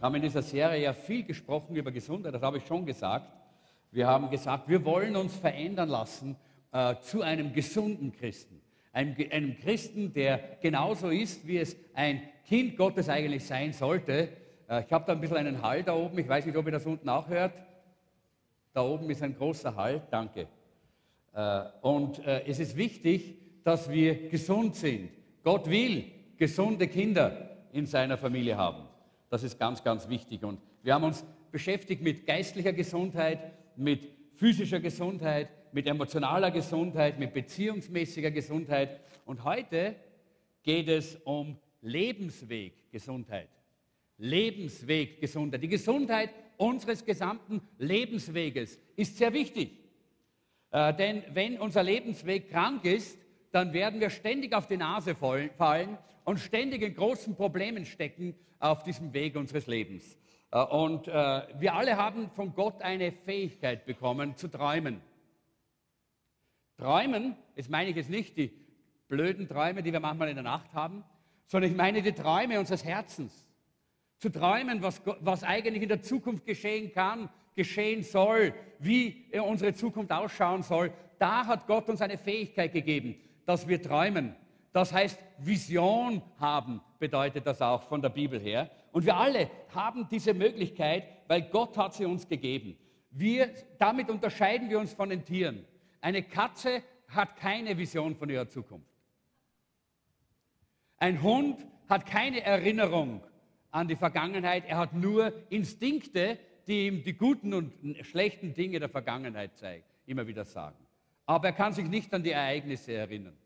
haben in dieser Serie ja viel gesprochen über Gesundheit, das habe ich schon gesagt. Wir haben gesagt, wir wollen uns verändern lassen äh, zu einem gesunden Christen. Einem, einem Christen, der genauso ist, wie es ein Kind Gottes eigentlich sein sollte. Äh, ich habe da ein bisschen einen Hall da oben. Ich weiß nicht, ob ihr das unten auch hört. Da oben ist ein großer Hall. Danke. Äh, und äh, es ist wichtig, dass wir gesund sind. Gott will gesunde Kinder in seiner Familie haben. Das ist ganz, ganz wichtig. Und wir haben uns beschäftigt mit geistlicher Gesundheit, mit physischer Gesundheit, mit emotionaler Gesundheit, mit beziehungsmäßiger Gesundheit. Und heute geht es um Lebensweggesundheit. Lebensweggesundheit. Die Gesundheit unseres gesamten Lebensweges ist sehr wichtig. Äh, denn wenn unser Lebensweg krank ist, dann werden wir ständig auf die Nase fallen und ständig in großen Problemen stecken auf diesem Weg unseres Lebens. Äh, und äh, wir alle haben von Gott eine Fähigkeit bekommen zu träumen. Träumen, jetzt meine ich jetzt nicht die blöden Träume, die wir manchmal in der Nacht haben, sondern ich meine die Träume unseres Herzens. Zu träumen, was, was eigentlich in der Zukunft geschehen kann, geschehen soll, wie unsere Zukunft ausschauen soll. Da hat Gott uns eine Fähigkeit gegeben, dass wir träumen. Das heißt, Vision haben bedeutet das auch von der Bibel her. Und wir alle haben diese Möglichkeit, weil Gott hat sie uns gegeben. Wir, damit unterscheiden wir uns von den Tieren. Eine Katze hat keine Vision von ihrer Zukunft. Ein Hund hat keine Erinnerung an die Vergangenheit, er hat nur Instinkte, die ihm die guten und schlechten Dinge der Vergangenheit zeigen, immer wieder sagen. Aber er kann sich nicht an die Ereignisse erinnern,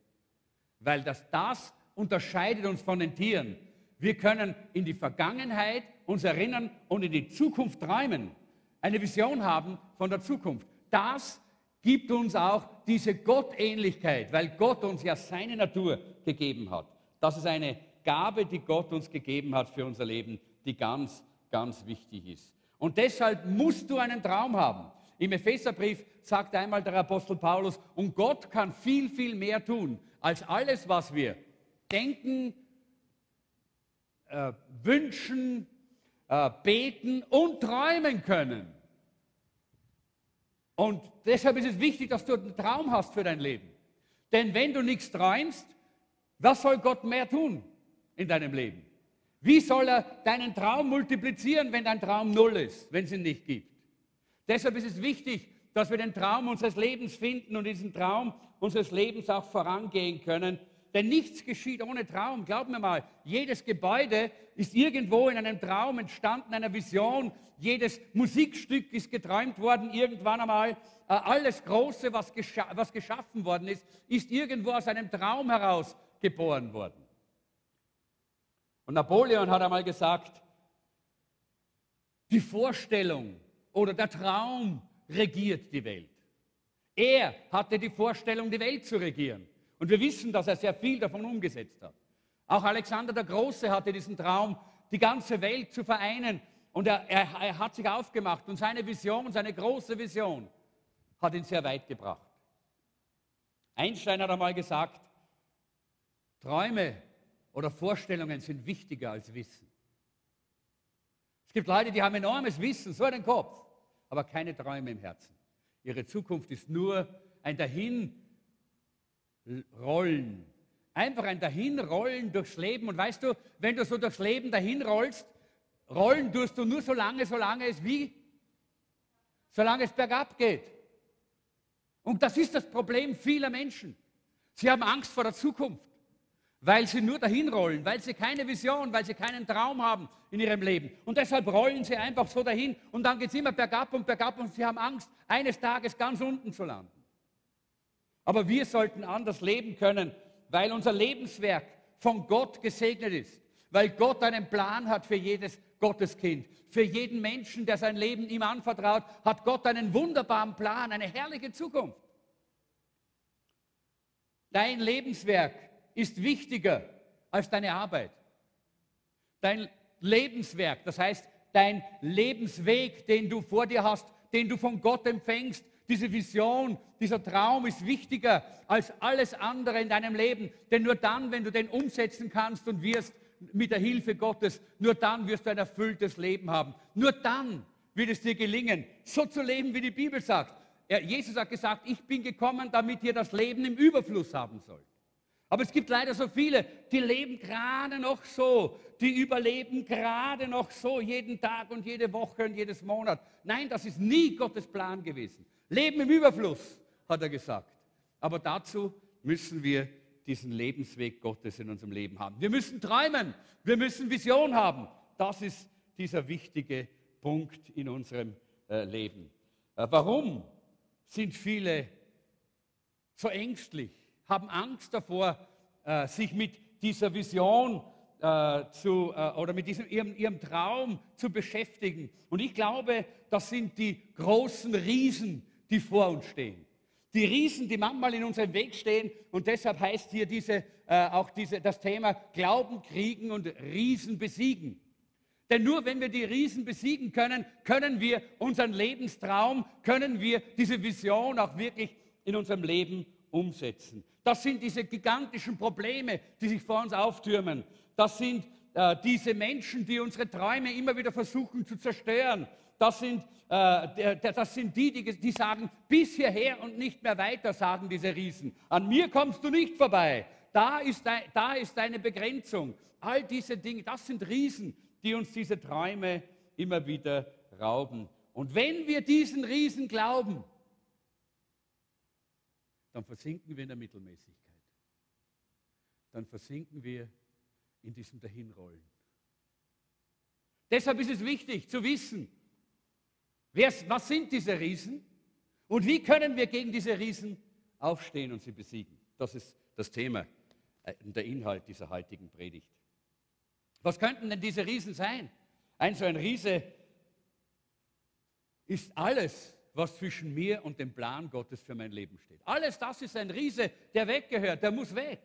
weil das, das unterscheidet uns von den Tieren. Wir können in die Vergangenheit uns erinnern und in die Zukunft träumen, eine Vision haben von der Zukunft. Das gibt uns auch diese Gottähnlichkeit, weil Gott uns ja seine Natur gegeben hat. Das ist eine Gabe, die Gott uns gegeben hat für unser Leben, die ganz, ganz wichtig ist. Und deshalb musst du einen Traum haben. Im Epheserbrief sagt einmal der Apostel Paulus, und Gott kann viel, viel mehr tun als alles, was wir denken, äh, wünschen, äh, beten und träumen können. Und deshalb ist es wichtig, dass du einen Traum hast für dein Leben. Denn wenn du nichts träumst, was soll Gott mehr tun in deinem Leben? Wie soll er deinen Traum multiplizieren, wenn dein Traum null ist, wenn es ihn nicht gibt? Deshalb ist es wichtig, dass wir den Traum unseres Lebens finden und diesen Traum unseres Lebens auch vorangehen können. Denn nichts geschieht ohne Traum. Glaub mir mal, jedes Gebäude ist irgendwo in einem Traum entstanden, einer Vision. Jedes Musikstück ist geträumt worden irgendwann einmal. Äh, alles Große, was, gescha was geschaffen worden ist, ist irgendwo aus einem Traum heraus geboren worden. Und Napoleon hat einmal gesagt, die Vorstellung oder der Traum regiert die Welt. Er hatte die Vorstellung, die Welt zu regieren. Und wir wissen, dass er sehr viel davon umgesetzt hat. Auch Alexander der Große hatte diesen Traum, die ganze Welt zu vereinen. Und er, er, er hat sich aufgemacht und seine Vision, seine große Vision, hat ihn sehr weit gebracht. Einstein hat einmal gesagt, Träume oder Vorstellungen sind wichtiger als Wissen. Es gibt Leute, die haben enormes Wissen, so einen Kopf, aber keine Träume im Herzen. Ihre Zukunft ist nur ein Dahinrollen. Einfach ein Dahinrollen durchs Leben. Und weißt du, wenn du so durchs Leben dahinrollst, rollen tust du nur so lange, solange es wie? Solange es bergab geht. Und das ist das Problem vieler Menschen. Sie haben Angst vor der Zukunft weil sie nur dahin rollen, weil sie keine Vision, weil sie keinen Traum haben in ihrem Leben. Und deshalb rollen sie einfach so dahin und dann geht es immer bergab und bergab und sie haben Angst, eines Tages ganz unten zu landen. Aber wir sollten anders leben können, weil unser Lebenswerk von Gott gesegnet ist, weil Gott einen Plan hat für jedes Gotteskind. Für jeden Menschen, der sein Leben ihm anvertraut, hat Gott einen wunderbaren Plan, eine herrliche Zukunft. Dein Lebenswerk ist wichtiger als deine Arbeit. Dein Lebenswerk, das heißt dein Lebensweg, den du vor dir hast, den du von Gott empfängst, diese Vision, dieser Traum ist wichtiger als alles andere in deinem Leben. Denn nur dann, wenn du den umsetzen kannst und wirst, mit der Hilfe Gottes, nur dann wirst du ein erfülltes Leben haben. Nur dann wird es dir gelingen, so zu leben, wie die Bibel sagt. Jesus hat gesagt, ich bin gekommen, damit ihr das Leben im Überfluss haben sollt. Aber es gibt leider so viele, die leben gerade noch so, die überleben gerade noch so jeden Tag und jede Woche und jedes Monat. Nein, das ist nie Gottes Plan gewesen. Leben im Überfluss, hat er gesagt. Aber dazu müssen wir diesen Lebensweg Gottes in unserem Leben haben. Wir müssen träumen, wir müssen Vision haben. Das ist dieser wichtige Punkt in unserem äh, Leben. Äh, warum sind viele so ängstlich, haben Angst davor, äh, sich mit dieser Vision äh, zu, äh, oder mit diesem, ihrem, ihrem Traum zu beschäftigen. Und ich glaube, das sind die großen Riesen, die vor uns stehen. Die Riesen, die manchmal in unserem Weg stehen. Und deshalb heißt hier diese, auch diese, das Thema Glauben kriegen und Riesen besiegen. Denn nur wenn wir die Riesen besiegen können, können wir unseren Lebenstraum, können wir diese Vision auch wirklich in unserem Leben umsetzen. Das sind diese gigantischen Probleme, die sich vor uns auftürmen. Das sind äh, diese Menschen, die unsere Träume immer wieder versuchen zu zerstören. Das sind, äh, das sind die, die, die sagen, bis hierher und nicht mehr weiter, sagen diese Riesen. An mir kommst du nicht vorbei. Da ist, da ist deine Begrenzung. All diese Dinge, das sind Riesen, die uns diese Träume immer wieder rauben. Und wenn wir diesen Riesen glauben, dann versinken wir in der Mittelmäßigkeit. Dann versinken wir in diesem Dahinrollen. Deshalb ist es wichtig zu wissen, was sind diese Riesen und wie können wir gegen diese Riesen aufstehen und sie besiegen. Das ist das Thema, äh, der Inhalt dieser heutigen Predigt. Was könnten denn diese Riesen sein? Ein so ein Riese ist alles, was zwischen mir und dem Plan Gottes für mein Leben steht. Alles das ist ein Riese, der weggehört, der muss weg.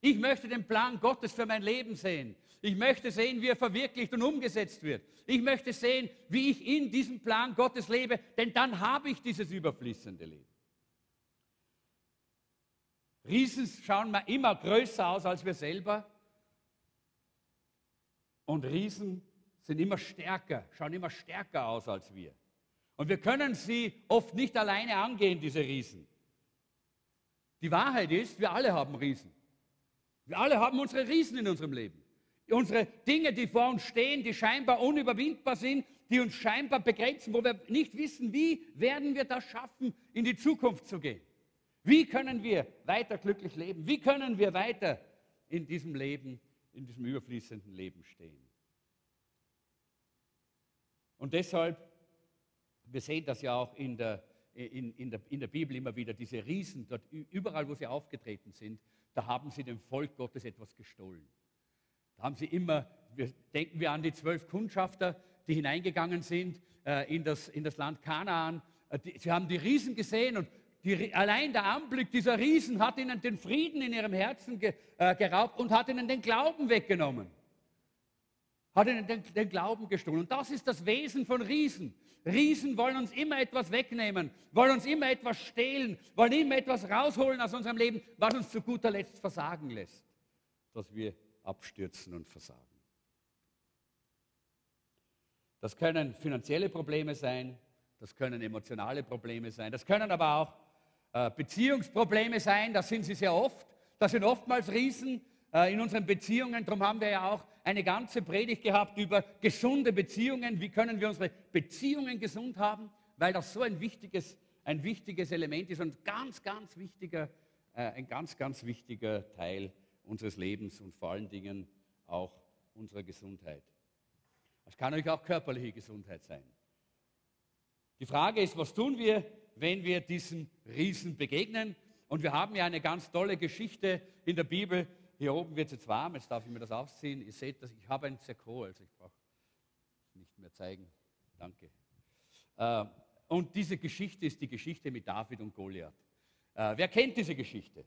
Ich möchte den Plan Gottes für mein Leben sehen. Ich möchte sehen, wie er verwirklicht und umgesetzt wird. Ich möchte sehen, wie ich in diesem Plan Gottes lebe, denn dann habe ich dieses überfließende Leben. Riesen schauen immer größer aus als wir selber. Und Riesen sind immer stärker, schauen immer stärker aus als wir. Und wir können sie oft nicht alleine angehen, diese Riesen. Die Wahrheit ist, wir alle haben Riesen. Wir alle haben unsere Riesen in unserem Leben. Unsere Dinge, die vor uns stehen, die scheinbar unüberwindbar sind, die uns scheinbar begrenzen, wo wir nicht wissen, wie werden wir das schaffen, in die Zukunft zu gehen. Wie können wir weiter glücklich leben? Wie können wir weiter in diesem Leben in diesem überfließenden Leben stehen. Und deshalb, wir sehen das ja auch in der, in, in, der, in der Bibel immer wieder, diese Riesen, dort überall, wo sie aufgetreten sind, da haben sie dem Volk Gottes etwas gestohlen. Da haben sie immer, wir, denken wir an die zwölf Kundschafter, die hineingegangen sind äh, in, das, in das Land Kanaan. Äh, die, sie haben die Riesen gesehen und die, allein der Anblick dieser Riesen hat ihnen den Frieden in ihrem Herzen ge, äh, geraubt und hat ihnen den Glauben weggenommen. Hat ihnen den, den Glauben gestohlen. Und das ist das Wesen von Riesen. Riesen wollen uns immer etwas wegnehmen, wollen uns immer etwas stehlen, wollen immer etwas rausholen aus unserem Leben, was uns zu guter Letzt versagen lässt, dass wir abstürzen und versagen. Das können finanzielle Probleme sein, das können emotionale Probleme sein, das können aber auch äh, Beziehungsprobleme sein, das sind sie sehr oft. Das sind oftmals Riesen äh, in unseren Beziehungen. Darum haben wir ja auch eine ganze Predigt gehabt über gesunde Beziehungen. Wie können wir unsere Beziehungen gesund haben? Weil das so ein wichtiges, ein wichtiges Element ist und ganz, ganz wichtiger, äh, ein ganz, ganz wichtiger Teil unseres Lebens und vor allen Dingen auch unserer Gesundheit. Es kann natürlich auch körperliche Gesundheit sein. Die Frage ist, was tun wir, wenn wir diesen Riesen begegnen. Und wir haben ja eine ganz tolle Geschichte in der Bibel. Hier oben wird es jetzt warm, jetzt darf ich mir das aufziehen. Ihr seht, dass ich habe ein Zerko, also ich brauche es nicht mehr zeigen. Danke. Äh, und diese Geschichte ist die Geschichte mit David und Goliath. Äh, wer kennt diese Geschichte?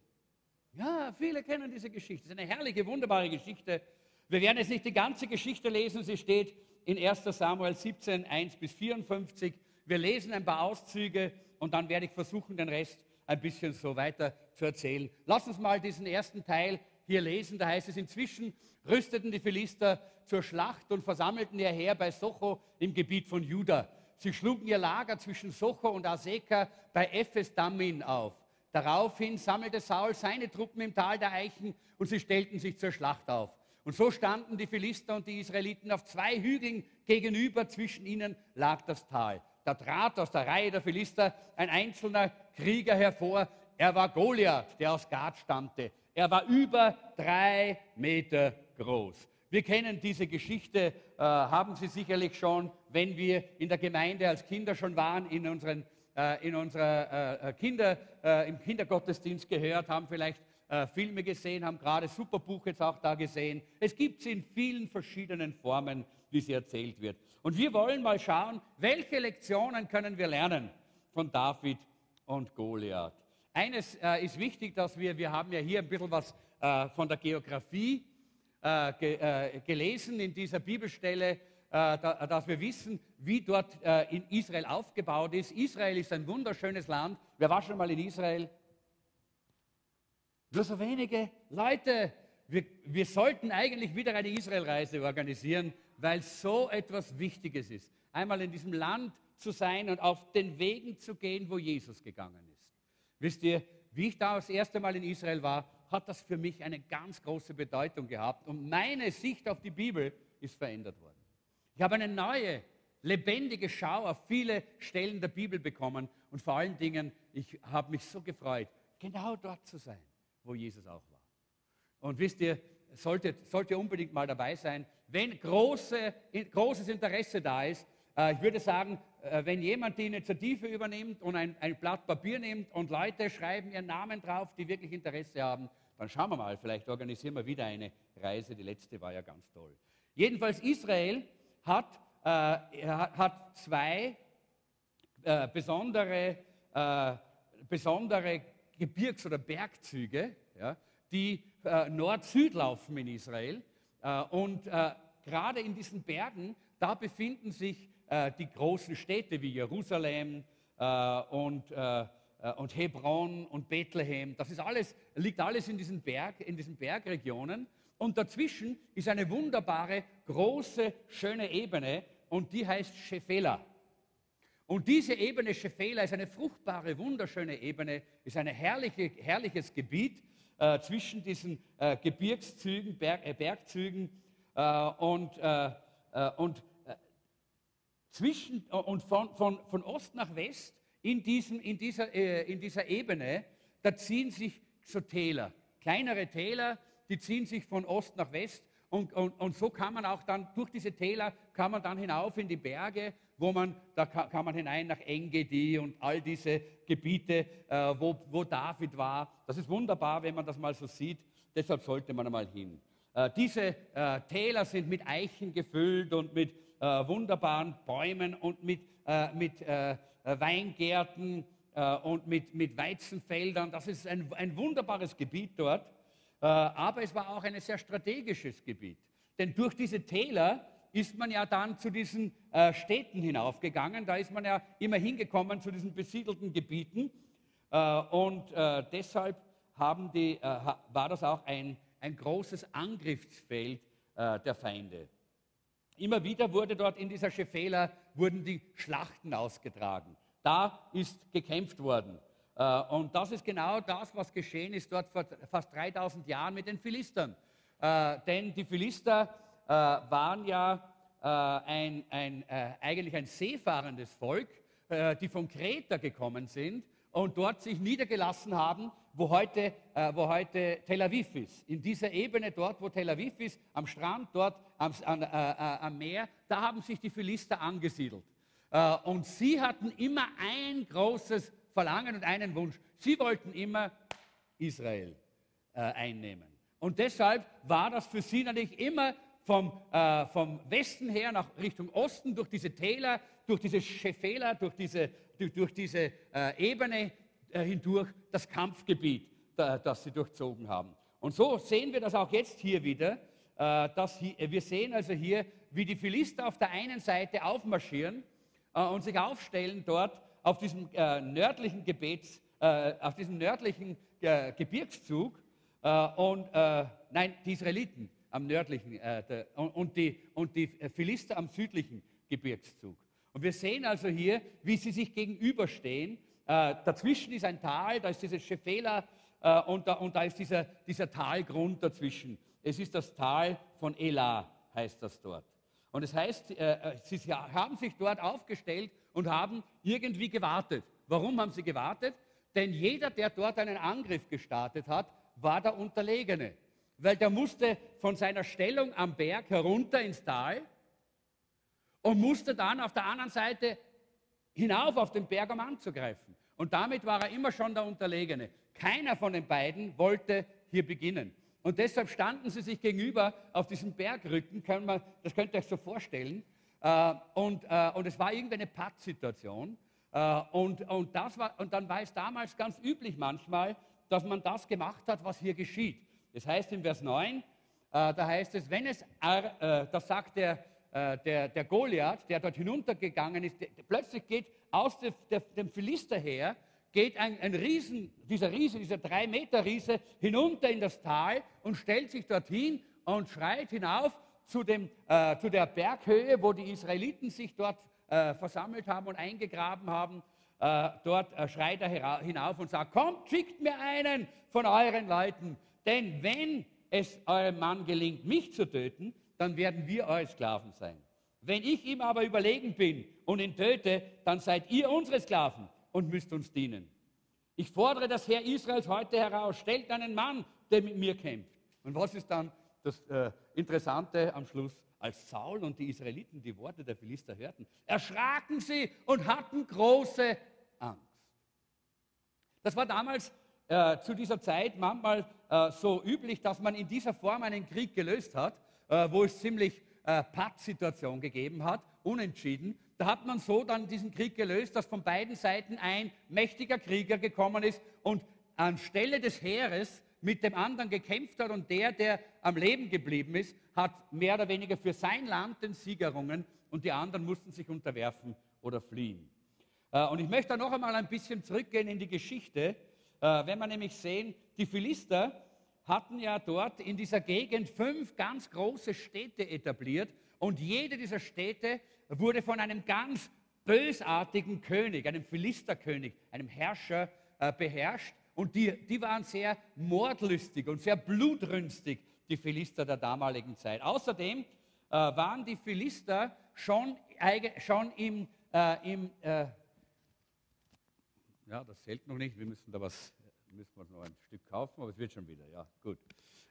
Ja, viele kennen diese Geschichte. Es ist eine herrliche, wunderbare Geschichte. Wir werden jetzt nicht die ganze Geschichte lesen. Sie steht in 1 Samuel 17, 1 bis 54. Wir lesen ein paar Auszüge und dann werde ich versuchen, den Rest ein bisschen so weiter zu erzählen. Lass uns mal diesen ersten Teil hier lesen, da heißt es, inzwischen rüsteten die Philister zur Schlacht und versammelten ihr Heer bei Socho im Gebiet von Juda. Sie schlugen ihr Lager zwischen Socho und Aseka bei Ephes Dammin auf. Daraufhin sammelte Saul seine Truppen im Tal der Eichen und sie stellten sich zur Schlacht auf. Und so standen die Philister und die Israeliten auf zwei Hügeln gegenüber, zwischen ihnen lag das Tal. Da trat aus der Reihe der Philister ein einzelner Krieger hervor. Er war Goliath, der aus Gad stammte. Er war über drei Meter groß. Wir kennen diese Geschichte, äh, haben Sie sicherlich schon, wenn wir in der Gemeinde als Kinder schon waren, in, unseren, äh, in unserer äh, Kinder, äh, im Kindergottesdienst gehört, haben vielleicht äh, Filme gesehen, haben gerade Superbuch jetzt auch da gesehen. Es gibt sie in vielen verschiedenen Formen, wie sie erzählt wird. Und wir wollen mal schauen, welche Lektionen können wir lernen von David und Goliath. Eines äh, ist wichtig, dass wir, wir haben ja hier ein bisschen was von der Geografie äh, ge, äh, gelesen in dieser Bibelstelle, äh, da, dass wir wissen, wie dort äh, in Israel aufgebaut ist. Israel ist ein wunderschönes Land. Wer war schon mal in Israel? Nur so wenige Leute. Wir, wir sollten eigentlich wieder eine Israelreise organisieren, weil so etwas Wichtiges ist. Einmal in diesem Land zu sein und auf den Wegen zu gehen, wo Jesus gegangen ist. Wisst ihr, wie ich da das erste Mal in Israel war, hat das für mich eine ganz große Bedeutung gehabt und meine Sicht auf die Bibel ist verändert worden. Ich habe eine neue, lebendige Schau auf viele Stellen der Bibel bekommen und vor allen Dingen, ich habe mich so gefreut, genau dort zu sein, wo Jesus auch war. Und wisst ihr, sollte, sollte unbedingt mal dabei sein, wenn große, großes Interesse da ist. Äh, ich würde sagen, wenn jemand die Initiative übernimmt und ein, ein Blatt Papier nimmt und Leute schreiben ihren Namen drauf, die wirklich Interesse haben, dann schauen wir mal, vielleicht organisieren wir wieder eine Reise. Die letzte war ja ganz toll. Jedenfalls Israel hat, äh, hat zwei äh, besondere, äh, besondere Gebirgs- oder Bergzüge, ja, die äh, Nord-Süd laufen in Israel. Äh, und äh, gerade in diesen Bergen, da befinden sich die großen Städte wie Jerusalem und äh, und Hebron und Bethlehem. Das ist alles, liegt alles in diesen, Berg, in diesen Bergregionen. Und dazwischen ist eine wunderbare, große, schöne Ebene und die heißt Shefela. Und diese Ebene Shefela ist eine fruchtbare, wunderschöne Ebene, ist ein herrliche, herrliches Gebiet äh, zwischen diesen äh, Gebirgszügen, Berg, äh, Bergzügen äh, und, äh, und zwischen und von, von, von Ost nach West in, diesem, in, dieser, äh, in dieser Ebene, da ziehen sich so Täler, kleinere Täler, die ziehen sich von Ost nach West und, und, und, so kann man auch dann, durch diese Täler kann man dann hinauf in die Berge, wo man, da kann, kann man hinein nach Engedi und all diese Gebiete, äh, wo, wo David war. Das ist wunderbar, wenn man das mal so sieht. Deshalb sollte man einmal hin. Äh, diese äh, Täler sind mit Eichen gefüllt und mit äh, wunderbaren Bäumen und mit, äh, mit äh, äh, Weingärten äh, und mit, mit Weizenfeldern. Das ist ein, ein wunderbares Gebiet dort. Äh, aber es war auch ein sehr strategisches Gebiet. Denn durch diese Täler ist man ja dann zu diesen Städten hinaufgegangen. Da ist man ja immer hingekommen zu diesen besiedelten Gebieten. und deshalb die, war das auch ein, ein großes Angriffsfeld der Feinde. Immer wieder wurde dort in dieser Schefela wurden die Schlachten ausgetragen. Da ist gekämpft worden. Äh, und das ist genau das, was geschehen ist dort vor fast 3000 Jahren mit den Philistern. Äh, denn die Philister äh, waren ja ein, ein, eigentlich ein seefahrendes Volk, die von Kreta gekommen sind und dort sich niedergelassen haben, wo heute, äh, wo heute Tel Aviv ist. In dieser Ebene dort, wo Tel Aviv ist, am Strand, dort am, äh, äh, am Meer, da haben sich die Philister angesiedelt. Äh, und sie hatten immer ein großes Verlangen und einen Wunsch. Sie wollten immer Israel äh, einnehmen. Und deshalb war das für sie natürlich immer vom, äh, vom Westen her nach Richtung Osten, durch diese Täler, durch diese Schefela, durch diese, durch, durch diese äh, Ebene hindurch das Kampfgebiet, da, das sie durchzogen haben. Und so sehen wir das auch jetzt hier wieder. Äh, dass hier, wir sehen also hier, wie die Philister auf der einen Seite aufmarschieren äh, und sich aufstellen dort auf diesem äh, nördlichen Gebets, äh, auf diesem nördlichen Gebirgszug äh, und, äh, nein, die Israeliten am nördlichen äh, und, die, und die Philister am südlichen Gebirgszug. Und wir sehen also hier, wie sie sich gegenüberstehen. Äh, dazwischen ist ein Tal, da ist dieses Schefela äh, und, da, und da ist dieser, dieser Talgrund dazwischen. Es ist das Tal von Elah, heißt das dort. Und es heißt, äh, äh sie haben sich dort aufgestellt und haben irgendwie gewartet. Warum haben sie gewartet? Denn jeder, der dort einen Angriff gestartet hat, war der Unterlegene. Weil der musste von seiner Stellung am Berg herunter ins Tal und musste dann auf der anderen Seite hinauf auf den Berg, um anzugreifen. Und damit war er immer schon der Unterlegene. Keiner von den beiden wollte hier beginnen. Und deshalb standen sie sich gegenüber auf diesem Bergrücken, man, das könnt ihr euch so vorstellen. Äh, und, äh, und es war irgendeine Pattsituation. Äh, und, und, und dann war es damals ganz üblich manchmal, dass man das gemacht hat, was hier geschieht. Das heißt in Vers 9, da heißt es, wenn es, das sagt der, der, der Goliath, der dort hinuntergegangen ist, der, plötzlich geht aus der, der, dem Philister her, geht ein, ein Riesen, dieser Riese, dieser drei Meter Riese hinunter in das Tal und stellt sich dorthin und schreit hinauf zu, dem, äh, zu der Berghöhe, wo die Israeliten sich dort äh, versammelt haben und eingegraben haben. Äh, dort äh, schreit er hinauf und sagt, kommt, schickt mir einen von euren Leuten, denn wenn es eurem Mann gelingt, mich zu töten, dann werden wir eure Sklaven sein. Wenn ich ihm aber überlegen bin und ihn töte, dann seid ihr unsere Sklaven und müsst uns dienen. Ich fordere das Herr Israels heute heraus, stellt einen Mann, der mit mir kämpft. Und was ist dann das äh, Interessante am Schluss? Als Saul und die Israeliten die Worte der Philister hörten, erschraken sie und hatten große Angst. Das war damals äh, zu dieser Zeit manchmal äh, so üblich, dass man in dieser Form einen Krieg gelöst hat, äh, wo es ziemlich äh, Pattsituation gegeben hat, unentschieden. Da hat man so dann diesen Krieg gelöst, dass von beiden Seiten ein mächtiger Krieger gekommen ist und anstelle des Heeres mit dem anderen gekämpft hat und der, der am Leben geblieben ist, hat mehr oder weniger für sein Land den Sieg errungen und die anderen mussten sich unterwerfen oder fliehen. Äh, und ich möchte da noch einmal ein bisschen zurückgehen in die Geschichte, äh, wenn wir nämlich sehen, die Philister hatten ja dort in dieser Gegend fünf ganz große Städte etabliert und jede dieser Städte wurde von einem ganz bösartigen König, einem Philisterkönig, einem Herrscher äh, beherrscht. Und die, die waren sehr mordlüstig und sehr blutrünstig, die Philister der damaligen Zeit. Außerdem äh, waren die Philister schon, schon im, äh, im äh, ja, das zählt noch nicht, wir müssen da was, müssen wir noch ein Stück kaufen, aber es wird schon wieder, ja, gut.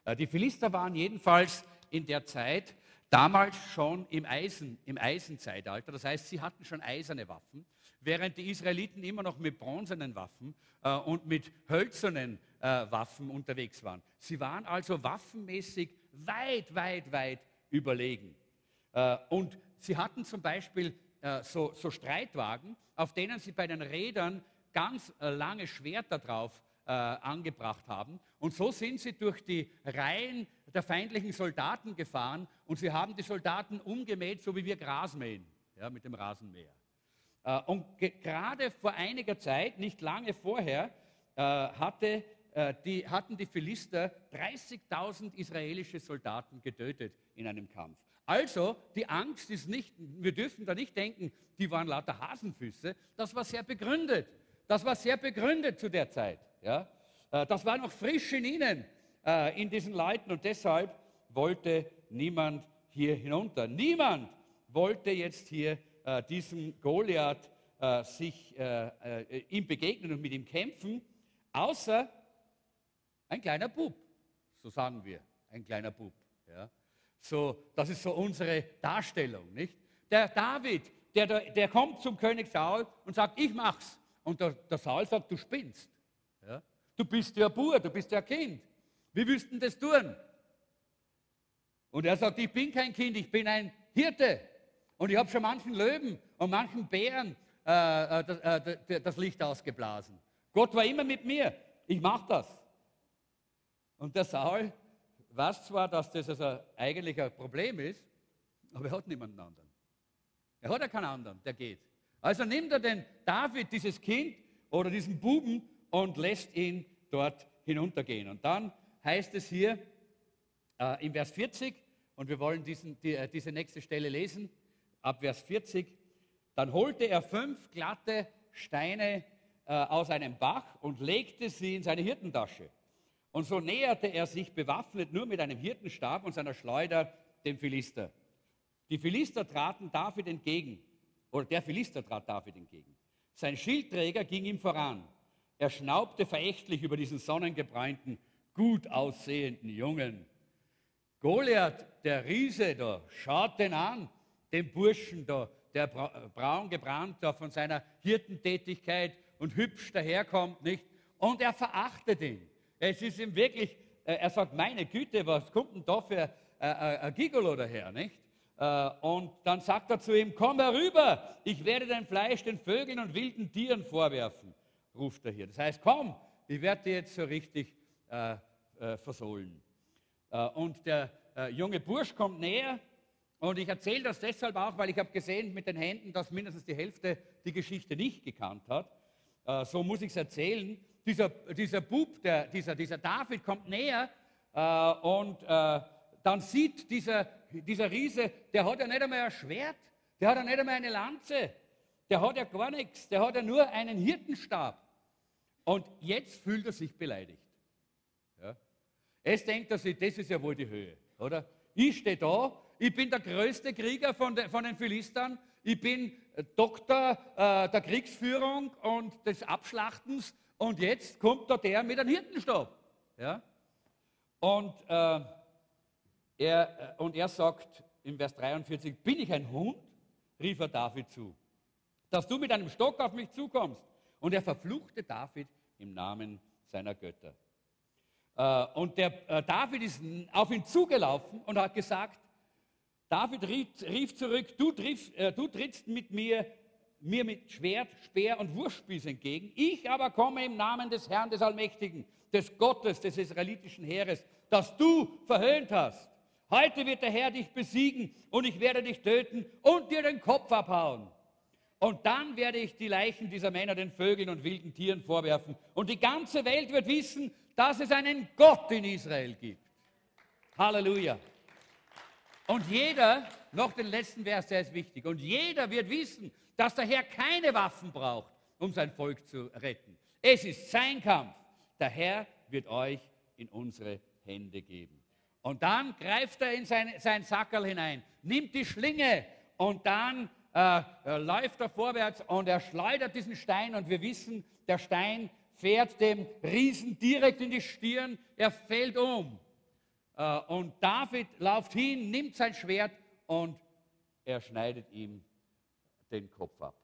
Äh, die Philister waren jedenfalls in der Zeit damals schon im, Eisen, im Eisenzeitalter. Das heißt, sie hatten schon eiserne Waffen, während die Israeliten immer noch mit bronzenen Waffen äh, und mit hölzernen äh, Waffen unterwegs waren. Sie waren also waffenmäßig weit, weit, weit überlegen. Und sie hatten zum Beispiel so, so, Streitwagen, auf denen sie bei den Rädern ganz lange Schwerter drauf äh, angebracht haben. Und so sind sie durch die Reihen der feindlichen Soldaten gefahren und sie haben die Soldaten umgemäht, so wie wir Gras mähen, ja, mit dem Rasenmäher. Äh, und gerade vor einiger Zeit, nicht lange vorher, äh, hatte, äh, die, hatten die Philister 30.000 israelische Soldaten getötet in einem Kampf. Also, die Angst ist nicht, wir dürfen da nicht denken, die waren lauter Hasenfüße. Das war sehr begründet. Das war sehr begründet zu der Zeit. Ja? Äh, das war noch frisch in ihnen, äh, in diesen Leuten. Und deshalb wollte niemand hier hinunter. Niemand wollte jetzt hier äh, diesem Goliath sich ihm begegnen und mit ihm kämpfen, außer ein kleiner Bub, so sagen wir, ein kleiner Bub. Ja. So, das ist so unsere Darstellung, nicht? Der David, der, der kommt zum König Saul und sagt, ich mach's. Und der, der Saul sagt, du spinnst. Ja? Du bist ja Bur, du bist ja Kind. Wie willst du das tun? Und er sagt, ich bin kein Kind, ich bin ein Hirte. Und ich habe schon manchen Löwen und manchen Bären äh, äh, das, äh, das Licht ausgeblasen. Gott war immer mit mir. Ich mache das. Und der Saul weiß zwar, dass das also eigentlich ein Problem ist, aber er hat niemanden anderen. Er hat ja keinen anderen, der geht. Also nimmt er den David, dieses Kind oder diesen Buben, und lässt ihn dort hinuntergehen. Und dann heißt es hier äh, im Vers 40, und wir wollen diesen, die, äh, diese nächste Stelle lesen, ab Vers 40, dann holte er fünf glatte Steine äh, aus einem Bach und legte sie in seine Hirtentasche. Und so näherte er sich bewaffnet nur mit einem Hirtenstab und seiner Schleuder dem Philister. Die Philister traten David entgegen, oder der Philister trat David entgegen. Sein Schildträger ging ihm voran. Er schnaubte verächtlich über diesen sonnengebräunten, gut aussehenden Jungen. Goliath, der Riese da, schaut den an, den Burschen da, der braun gebrannt da von seiner Hirtentätigkeit und hübsch daherkommt, nicht? Und er verachtet ihn. Es ist ihm wirklich, äh, er sagt, meine Güte, was kommt denn da für äh, äh, ein Gigolo daher, nicht? Und dann sagt er zu ihm, komm herüber, ich werde dein Fleisch den Vögeln und wilden Tieren vorwerfen, ruft er hier. Das heißt, komm, ich werde dir jetzt so richtig äh, äh, versohlen. Äh, und der junge Bursch kommt näher und ich erzähle das deshalb auch, weil ich habe gesehen mit den Händen, dass mindestens die Hälfte die Geschichte nicht gekannt hat. so muss ich es erzählen dieser, dieser Bub, der, dieser, dieser David kommt näher äh, und äh, dann sieht dieser, dieser Riese, der hat ja nicht einmal ein Schwert, der hat ja nicht einmal eine Lanze, der hat ja gar nichts, der hat ja nur einen Hirtenstab. Und jetzt fühlt er sich beleidigt. Ja? Es denkt er sich, das ist ja wohl die Höhe, oder? Ich stehe da, ich bin der größte Krieger von, de, von den Philistern, ich bin Doktor äh, der Kriegsführung und des Abschlachtens und jetzt kommt da der mit einem Hirtenstab. Ja? Und, äh, er, äh, und er sagt im Vers 43, bin ich ein Hund? rief er David zu, dass du mit einem Stock auf mich zukommst. Und er verfluchte David im Namen seiner Götter. Äh, und der äh, David ist auf ihn zugelaufen und hat gesagt, David rief, zurück, du, triff, du trittst mit mir mir mit Schwert, Speer und Wurfspieß entgegen. Ich aber komme im Namen des Herrn, des Allmächtigen, des Gottes, des israelitischen Heeres, das du verhöhnt hast. Heute wird der Herr dich besiegen und ich werde dich töten und dir den Kopf abhauen. Und dann werde ich die Leichen dieser Männer den Vögeln und wilden Tieren vorwerfen. Und die ganze Welt wird wissen, dass es einen Gott in Israel gibt. Halleluja. Und jeder, noch den letzten Vers, der ist wichtig, und jeder wird wissen, dass der Herr keine Waffen braucht, um sein Volk zu retten. Es ist sein Kampf. Der Herr wird euch in unsere Hände geben. Und dann greift er in sein, sein Sackerl hinein, nimmt die Schlinge und dann äh, läuft er vorwärts und er schleudert diesen Stein und wir wissen, der Stein fährt dem Riesen direkt in die Stirn, er fällt um. Äh, und David läuft hin, nimmt sein Schwert und er schneidet ihm den Kopf ab.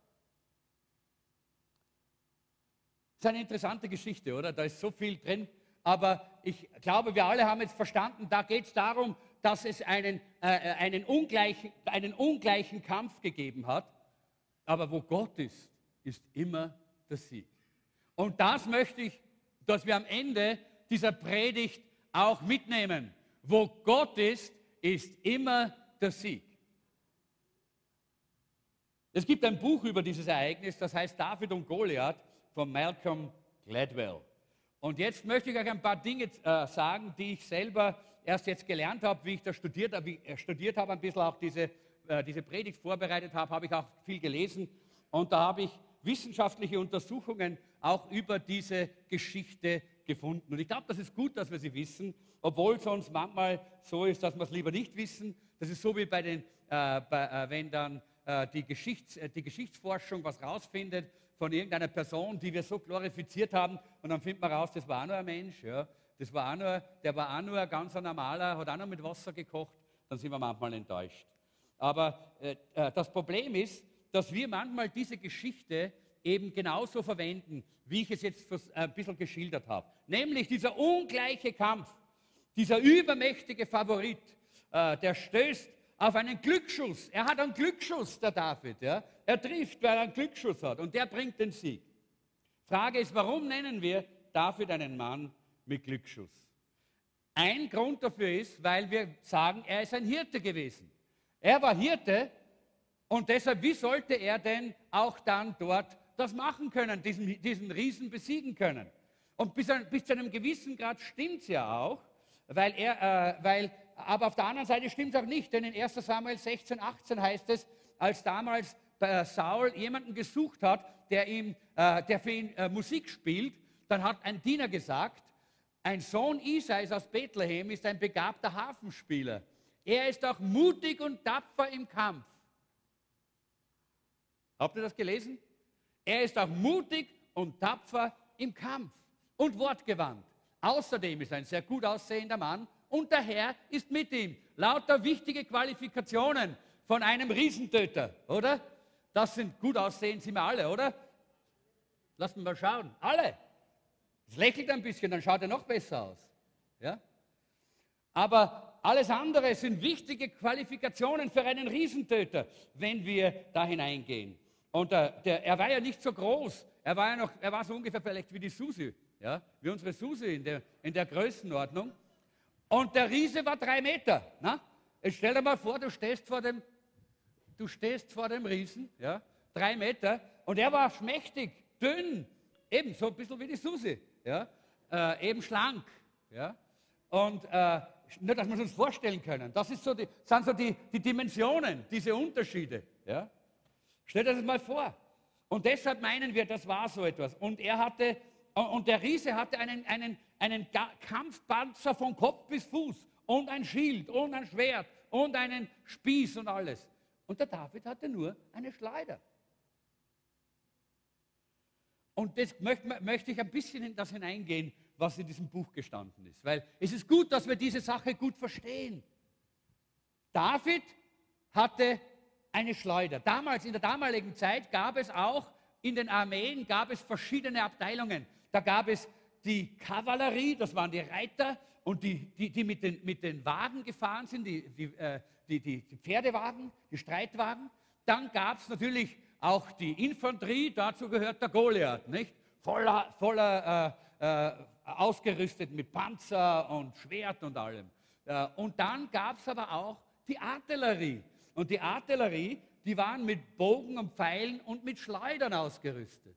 Das ist eine interessante Geschichte, oder? Da ist so viel drin. Aber ich glaube, wir alle haben jetzt verstanden, da geht es darum, dass es einen, äh, äh, einen, ungleichen, einen ungleichen Kampf gegeben hat. Aber wo Gott ist, ist immer der Sieg. Und das möchte ich, dass wir am Ende dieser Predigt auch mitnehmen. Wo Gott ist, ist immer der Sieg. Es gibt ein Buch über dieses Ereignis, das heißt David und Goliath von Malcolm Gladwell. Und jetzt möchte ich euch ein paar Dinge äh, sagen, die ich selber erst jetzt gelernt habe, wie ich das studiert, wie ich äh, studiert habe, ein bisschen auch diese, äh, diese Predigt vorbereitet habe, habe ich auch viel gelesen. Und da habe ich wissenschaftliche Untersuchungen auch über diese Geschichte gefunden. Und ich glaube, das ist gut, dass wir sie wissen, obwohl es sonst manchmal so ist, dass wir es lieber nicht wissen. Das ist so wie bei den, äh, bei, äh, wenn dann äh, die, Geschichts-, die Geschichtsforschung was rausfindet von irgendeiner Person, die wir so glorifiziert haben, und dann findet man raus, das war auch nur ein Mensch, ja. das war auch nur, der war auch nur ein ganz normaler, hat auch nur mit Wasser gekocht, dann sind wir manchmal enttäuscht. Aber äh, äh, das Problem ist, dass wir manchmal diese Geschichte eben genauso verwenden, wie ich es jetzt äh, ein bisschen geschildert habe. Nämlich dieser ungleiche Kampf, dieser übermächtige Favorit, äh, der stößt auf einen Glücksschuss. Er hat einen Glücksschuss, der David. Ja? Er trifft, weil er einen Glücksschuss hat und der bringt den Sieg. Frage ist, warum nennen wir David einen Mann mit Glücksschuss? Ein Grund dafür ist, weil wir sagen, er ist ein Hirte gewesen. Er war Hirte und deshalb, wie sollte er denn auch dann dort das machen können, diesen, diesen Riesen besiegen können? Und bis, bis zu einem gewissen Grad stimmt es ja auch, weil er, äh, weil, aber auf der anderen Seite stimmt es auch nicht, denn in 1 Samuel 16, 18 heißt es, als damals äh, Saul jemanden gesucht hat, der, ihm, äh, der für ihn äh, Musik spielt, dann hat ein Diener gesagt, ein Sohn Isais aus Bethlehem ist ein begabter Hafenspieler. Er ist auch mutig und tapfer im Kampf. Habt ihr das gelesen? Er ist auch mutig und tapfer im Kampf und wortgewandt. Außerdem ist er ein sehr gut aussehender Mann und der Herr ist mit ihm. Lauter wichtige Qualifikationen von einem Riesentöter, oder? Das sind gut aussehen, sind wir alle, oder? Lass mal schauen. Alle. Es lächelt ein bisschen, dann schaut er noch besser aus. Ja? Aber alles andere sind wichtige Qualifikationen für einen Riesentöter, wenn wir da hineingehen. Und der, äh, der, er war ja nicht so groß. Er war ja noch, er war so ungefähr vielleicht wie die Susi, ja? wie unsere Susi in der, in der Größenordnung. Und der Riese war drei Meter. Na? Jetzt stell dir mal vor, du stehst vor dem, du stehst vor dem Riesen, ja? drei Meter, und er war schmächtig, dünn, eben so ein bisschen wie die Susi ja, äh, eben schlank. Ja? Und äh, nur, dass wir es uns vorstellen können. Das so die, sind so die, die Dimensionen, diese Unterschiede. Ja? Stellt euch das mal vor. Und deshalb meinen wir, das war so etwas. Und er hatte, und der Riese hatte einen, einen, einen Kampfpanzer von Kopf bis Fuß und ein Schild und ein Schwert und einen Spieß und alles. Und der David hatte nur eine Schleuder. Und das möchte, ich ein bisschen in das hineingehen, was in diesem Buch gestanden ist. Weil es ist gut, dass wir diese Sache gut verstehen. David hatte eine Schleuder. Damals, in der damaligen Zeit, gab es auch in den Armeen gab es verschiedene Abteilungen. Da gab es die Kavallerie, das waren die Reiter und die, die, die mit, den, mit den Wagen gefahren sind, die, die, äh, die, die Pferdewagen, die Streitwagen. Dann gab es natürlich auch die Infanterie, dazu gehört der Goliath, nicht? Voller, voller äh, äh, ausgerüstet mit Panzer und Schwert und allem. Äh, und dann gab es aber auch die Artillerie. Und die Artillerie, die waren mit Bogen und Pfeilen und mit Schleudern ausgerüstet.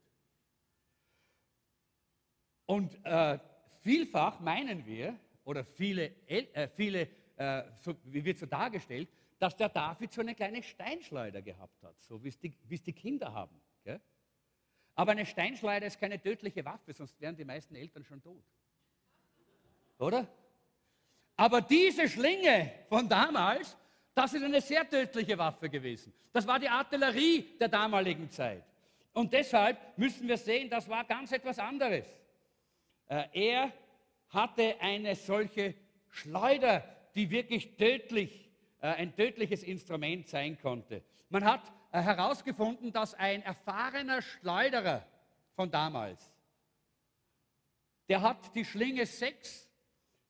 Und äh, vielfach meinen wir, oder viele, äh, viele äh, so, wie wird so dargestellt, dass der David so eine kleine Steinschleuder gehabt hat, so wie es die, die Kinder haben. Gell? Aber eine Steinschleuder ist keine tödliche Waffe, sonst wären die meisten Eltern schon tot. Oder? Aber diese Schlinge von damals, das ist eine sehr tödliche Waffe gewesen. Das war die Artillerie der damaligen Zeit. Und deshalb müssen wir sehen, das war ganz etwas anderes. Äh, er hatte eine solche Schleuder, die wirklich tödlich äh, ein tödliches Instrument sein konnte. Man hat äh, herausgefunden, dass ein erfahrener Schleuderer von damals, der hat die Schlinge sechs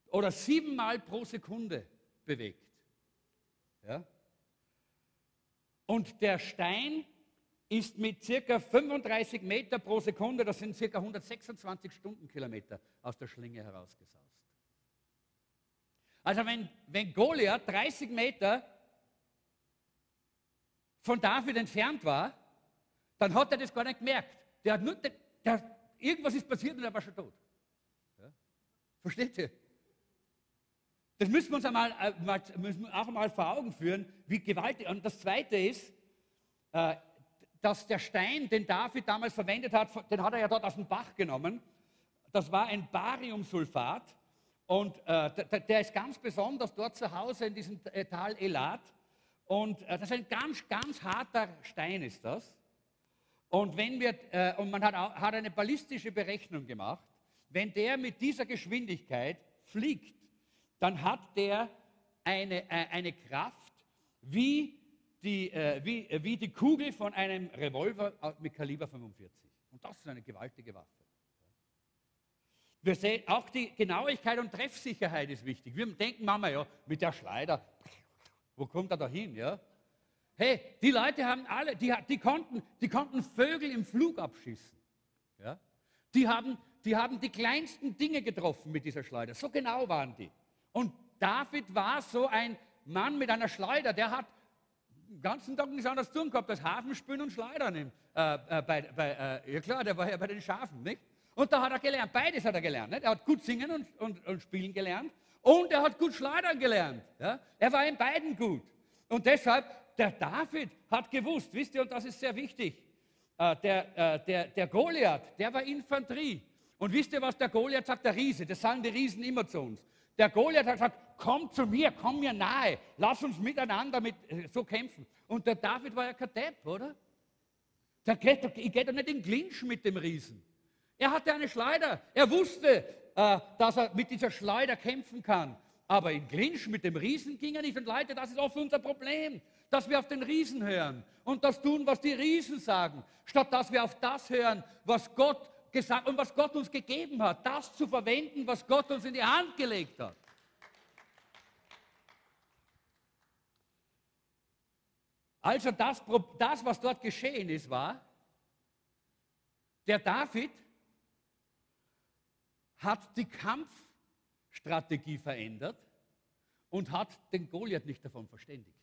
oder siebenmal pro Sekunde bewegt. Ja? Und der Stein ist mit circa 35 Meter pro Sekunde, das sind circa 126 Stundenkilometer, aus der Schlinge herausgesaust. Also wenn, wenn Goliath 30 Meter von David entfernt war, dann hat er das gar nicht gemerkt. Der hat nur, der, der, irgendwas ist passiert und er war schon tot. Ja? Versteht ihr? Das müssen wir uns einmal, äh, mal, auch einmal vor Augen führen, wie gewaltig. Und das Zweite ist, äh, dass der Stein, den David damals verwendet hat, den hat er ja dort aus dem Bach genommen. Das war ein Bariumsulfat. Und äh, der, der, ist ganz besonders dort zu Hause in diesem Tal Elat. Und äh, das ist ein ganz, ganz harter Stein ist das. Und, wenn wir, äh, und man hat, hat eine ballistische Berechnung gemacht. Wenn der mit dieser Geschwindigkeit fliegt, dann hat der eine, äh, eine Kraft wie die, äh, wie, wie die Kugel von einem Revolver mit Kaliber 45. Und das ist eine gewaltige Waffe. Wir sehen, auch die Genauigkeit und Treffsicherheit ist wichtig. Wir denken Mama, ja, mit der Schleider, wo kommt er da hin? Ja? Hey, die Leute haben alle, die, die, konnten, die konnten Vögel im Flug abschießen. Ja? Die, haben, die haben die kleinsten Dinge getroffen mit dieser Schleuder. So genau waren die. Und David war so ein Mann mit einer Schleuder, der hat den ganzen Tag nichts anderes tun gehabt als Hafenspülen und Schleudern. Äh, äh, bei, bei, äh, ja klar, der war ja bei den Schafen, nicht? Und da hat er gelernt, beides hat er gelernt. Nicht? Er hat gut singen und, und, und spielen gelernt Und er hat gut schleudern gelernt. Ja? Er war in beiden gut. Und deshalb, der David hat gewusst, wisst ihr, und das ist sehr wichtig, äh, der, äh, der, der Goliath, der war Infanterie. Und wisst ihr, was der Goliath sagt? Der Riese, das sagen die Riesen immer zu uns. Der Goliath hat gesagt, komm zu mir, komm mir nahe, lass uns miteinander mit, äh, so kämpfen. Und der David war ja kein Depp, oder? Der geht, ich gehe doch nicht in Clinch mit dem Riesen. Er hatte eine Schleuder. Er wusste, äh, dass er mit dieser Schleuder kämpfen kann. Aber in Clinch mit dem Riesen ging er nicht. Und Leute, das ist oft unser Problem, dass wir auf den Riesen hören und das tun, was die Riesen sagen, statt dass wir auf das hören, was Gott gesagt und was Gott uns gegeben hat, das zu verwenden, was Gott uns in die Hand gelegt hat. Also das, das, was dort geschehen ist, war, der David hat die Kampfstrategie verändert und hat den Goliath nicht davon verständigt.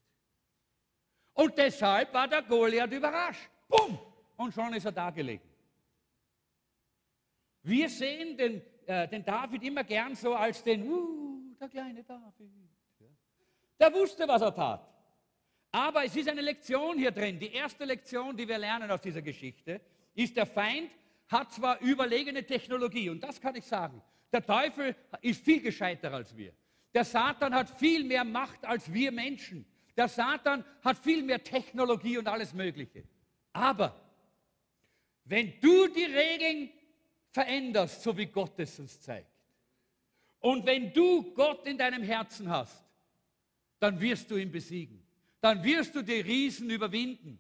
Und deshalb war der Goliath überrascht. Bumm! Und schon ist er da gelegen. Wir sehen den, äh, den David immer gern so als den, uh, der kleine David. Der wusste, was er tat. Aber es ist eine Lektion hier drin. Die erste Lektion, die wir lernen aus dieser Geschichte, ist, der Feind hat zwar überlegene Technologie, und das kann ich sagen. Der Teufel ist viel gescheiter als wir. Der Satan hat viel mehr Macht als wir Menschen. Der Satan hat viel mehr Technologie und alles Mögliche. Aber wenn du die Regeln veränderst, so wie Gott es uns zeigt, und wenn du Gott in deinem Herzen hast, dann wirst du ihn besiegen dann wirst du die Riesen überwinden.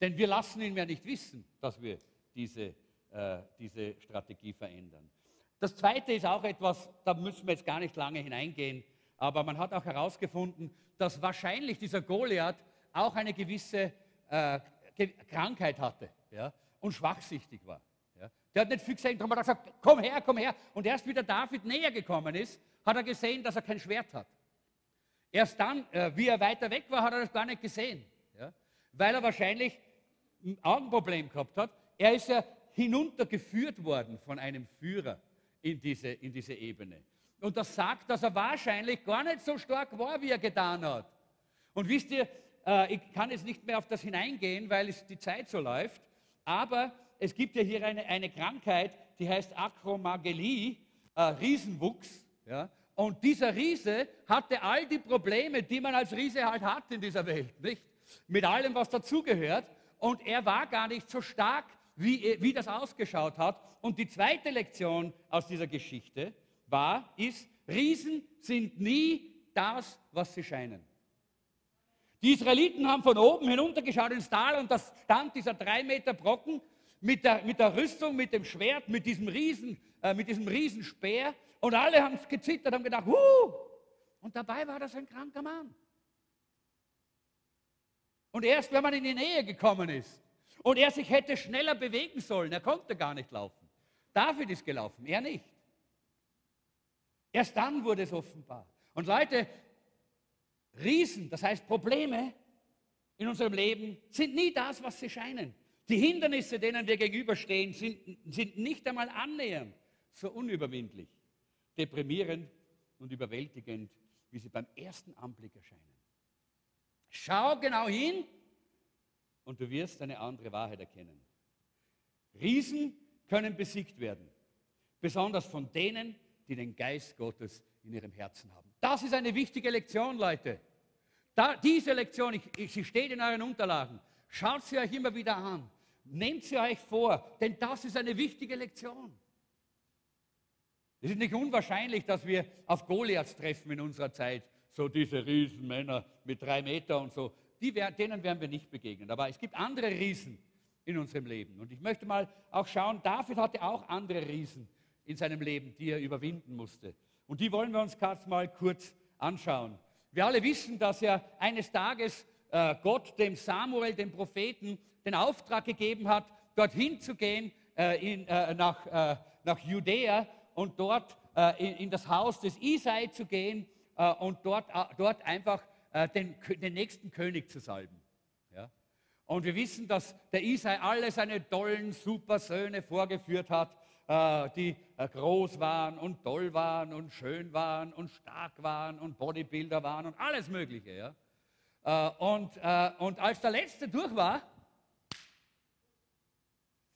Denn wir lassen ihn ja nicht wissen, dass wir diese, äh, diese Strategie verändern. Das Zweite ist auch etwas, da müssen wir jetzt gar nicht lange hineingehen, aber man hat auch herausgefunden, dass wahrscheinlich dieser Goliath auch eine gewisse äh, Krankheit hatte ja, und schwachsichtig war. Ja. Der hat nicht viel gesehen, darum hat er gesagt, komm her, komm her. Und erst wie der David näher gekommen ist, hat er gesehen, dass er kein Schwert hat. Erst dann, äh, wie er weiter weg war, hat er das gar nicht gesehen. Ja? Weil er wahrscheinlich ein Augenproblem gehabt hat. Er ist ja hinuntergeführt worden von einem Führer in diese, in diese Ebene. Und das sagt, dass er wahrscheinlich gar nicht so stark war, wie er getan hat. Und wisst ihr, äh, ich kann jetzt nicht mehr auf das hineingehen, weil es die Zeit so läuft, aber es gibt ja hier eine, eine Krankheit, die heißt Akromagelie, äh, Riesenwuchs. Ja? Und dieser Riese hatte all die Probleme, die man als Riese halt hat in dieser Welt, nicht? Mit allem, was dazugehört. Und er war gar nicht so stark, wie, wie das ausgeschaut hat. Und die zweite Lektion aus dieser Geschichte war, ist, Riesen sind nie das, was sie scheinen. Die Israeliten haben von oben hinuntergeschaut ins Tal und da stand dieser drei Meter Brocken mit der, mit der Rüstung, mit dem Schwert, mit diesem Riesen, äh, mit diesem Riesenspeer und alle haben gezittert, haben gedacht, Huh! und dabei war das ein kranker Mann. Und erst wenn man in die Nähe gekommen ist und er sich hätte schneller bewegen sollen, er konnte gar nicht laufen. David ist gelaufen, er nicht. Erst dann wurde es offenbar. Und Leute, Riesen, das heißt Probleme in unserem Leben, sind nie das, was sie scheinen. Die Hindernisse, denen wir gegenüberstehen, sind, sind nicht einmal annähernd so unüberwindlich deprimierend und überwältigend, wie sie beim ersten Anblick erscheinen. Schau genau hin und du wirst eine andere Wahrheit erkennen. Riesen können besiegt werden, besonders von denen, die den Geist Gottes in ihrem Herzen haben. Das ist eine wichtige Lektion, Leute. Da, diese Lektion, ich, ich, sie steht in euren Unterlagen. Schaut sie euch immer wieder an. Nehmt sie euch vor, denn das ist eine wichtige Lektion. Es ist nicht unwahrscheinlich, dass wir auf Goliaths treffen in unserer Zeit, so diese Riesenmänner mit drei Meter und so. Die, denen werden wir nicht begegnen. Aber es gibt andere Riesen in unserem Leben. Und ich möchte mal auch schauen, David hatte auch andere Riesen in seinem Leben, die er überwinden musste. Und die wollen wir uns gerade mal kurz anschauen. Wir alle wissen, dass er eines Tages äh, Gott dem Samuel, dem Propheten, den Auftrag gegeben hat, dorthin zu gehen äh, in, äh, nach, äh, nach Judäa und dort äh, in, in, das Haus des Isai zu gehen äh, und dort, äh, dort einfach den, den, nächsten König zu salben. Und wir wissen, dass der Isai alle seine tollen, super Söhne vorgeführt hat die groß waren und toll waren und schön waren und stark waren und Bodybuilder waren und alles Mögliche. Und, und als der Letzte durch war,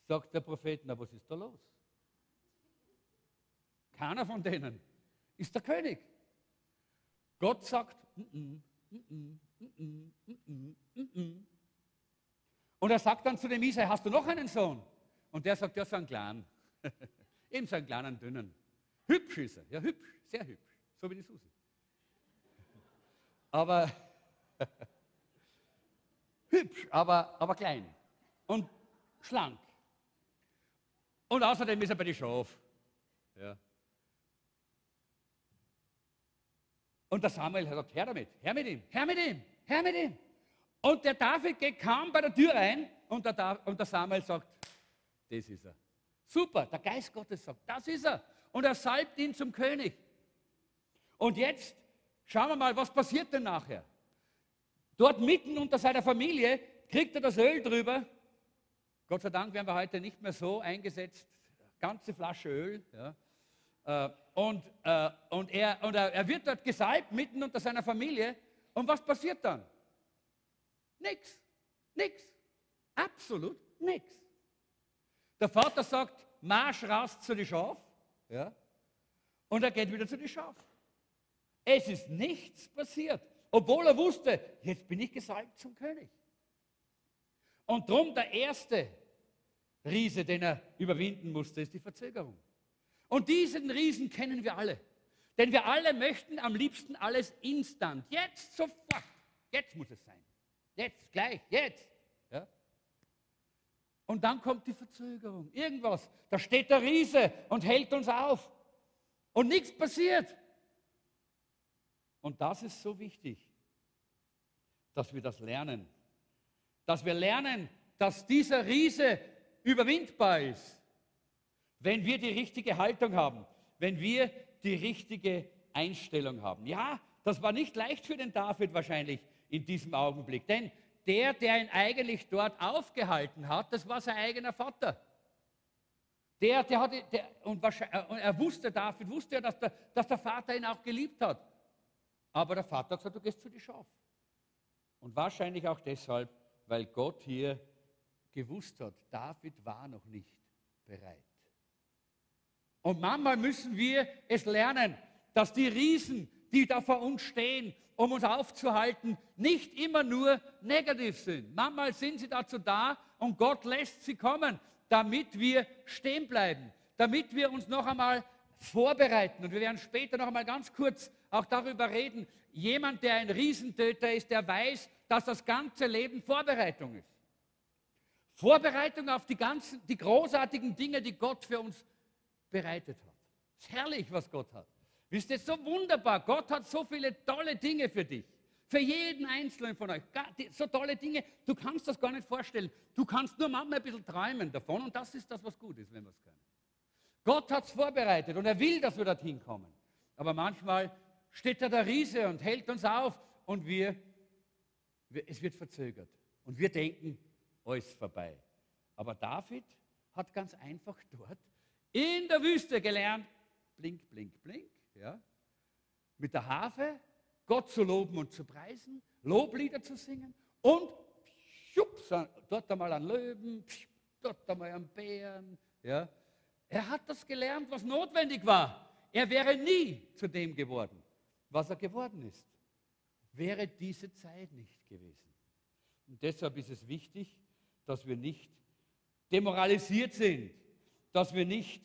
sagt der Prophet, na was ist da los? Keiner von denen ist der König. Gott sagt, mm -mm, mm und er sagt dann zu dem Isai, hast du noch einen Sohn? Und der sagt, ja, so einen kleinen. Eben so einen kleinen, dünnen. Hübsch ist er, ja, hübsch, sehr hübsch, so wie die Susi. Aber hübsch, aber, aber klein und schlank. Und außerdem ist er bei den Schaf. Ja. Und der Samuel hat gesagt, her damit, her mit ihm, her mit ihm, her mit ihm. Und der David geht kaum bei der Tür rein und der, und der Samuel sagt, das ist er. Super, der Geist Gottes sagt, das ist er. Und er salbt ihn zum König. Und jetzt schauen wir mal, was passiert denn nachher? Dort mitten unter seiner Familie kriegt er das Öl drüber. Gott sei Dank werden wir heute nicht mehr so eingesetzt. Ganze Flasche Öl. Ja. Äh, und, äh, und, er, und er, er wird dort gesalbt, mitten unter seiner Familie. Und was passiert dann? Nix. Nix. Absolut nichts. Der Vater sagt, Marsch raus zu den Schaf. Ja? Und er geht wieder zu den Schaf. Es ist nichts passiert, obwohl er wusste, jetzt bin ich gesalbt zum König. Und drum der erste Riese, den er überwinden musste, ist die Verzögerung. Und diesen Riesen kennen wir alle. Denn wir alle möchten am liebsten alles instant. Jetzt, sofort. Jetzt muss es sein. Jetzt, gleich, jetzt. Ja? Und dann kommt die Verzögerung. Irgendwas. Da steht der Riese und hält uns auf. Und nichts passiert. Und das ist so wichtig, dass wir das lernen. Dass wir lernen, dass dieser Riese überwindbar ist wenn wir die richtige Haltung haben, wenn wir die richtige Einstellung haben. Ja, das war nicht leicht für den David wahrscheinlich in diesem Augenblick, denn der, der ihn eigentlich dort aufgehalten hat, das war sein eigener Vater. Der, der hatte, der, und, und er wusste, David wusste ja, dass der, dass der Vater ihn auch geliebt hat. Aber der Vater hat gesagt, du gehst zu die Schaf. Und wahrscheinlich auch deshalb, weil Gott hier gewusst hat, David war noch nicht bereit. Und manchmal müssen wir es lernen, dass die Riesen, die da vor uns stehen, um uns aufzuhalten, nicht immer nur negativ sind. Manchmal sind sie dazu da und Gott lässt sie kommen, damit wir stehen bleiben, damit wir uns noch einmal vorbereiten. Und wir werden später noch einmal ganz kurz auch darüber reden. Jemand, der ein Riesentöter ist, der weiß, dass das ganze Leben Vorbereitung ist. Vorbereitung auf die ganzen, die großartigen Dinge, die Gott für uns bereitet hat. Es ist herrlich, was Gott hat. Wisst ihr, so wunderbar. Gott hat so viele tolle Dinge für dich. Für jeden Einzelnen von euch. So tolle Dinge, du kannst das gar nicht vorstellen. Du kannst nur manchmal ein bisschen träumen davon und das ist das, was gut ist, wenn wir es können. Gott hat es vorbereitet und er will, dass wir dorthin kommen. Aber manchmal steht da der Riese und hält uns auf und wir, es wird verzögert. Und wir denken, alles vorbei. Aber David hat ganz einfach dort in der Wüste gelernt, blink, blink, blink, ja, mit der Harfe Gott zu loben und zu preisen, Loblieder zu singen und schups, dort einmal an Löwen, dort einmal an Bären. Ja. Er hat das gelernt, was notwendig war. Er wäre nie zu dem geworden, was er geworden ist. Wäre diese Zeit nicht gewesen. Und deshalb ist es wichtig, dass wir nicht demoralisiert sind, dass wir nicht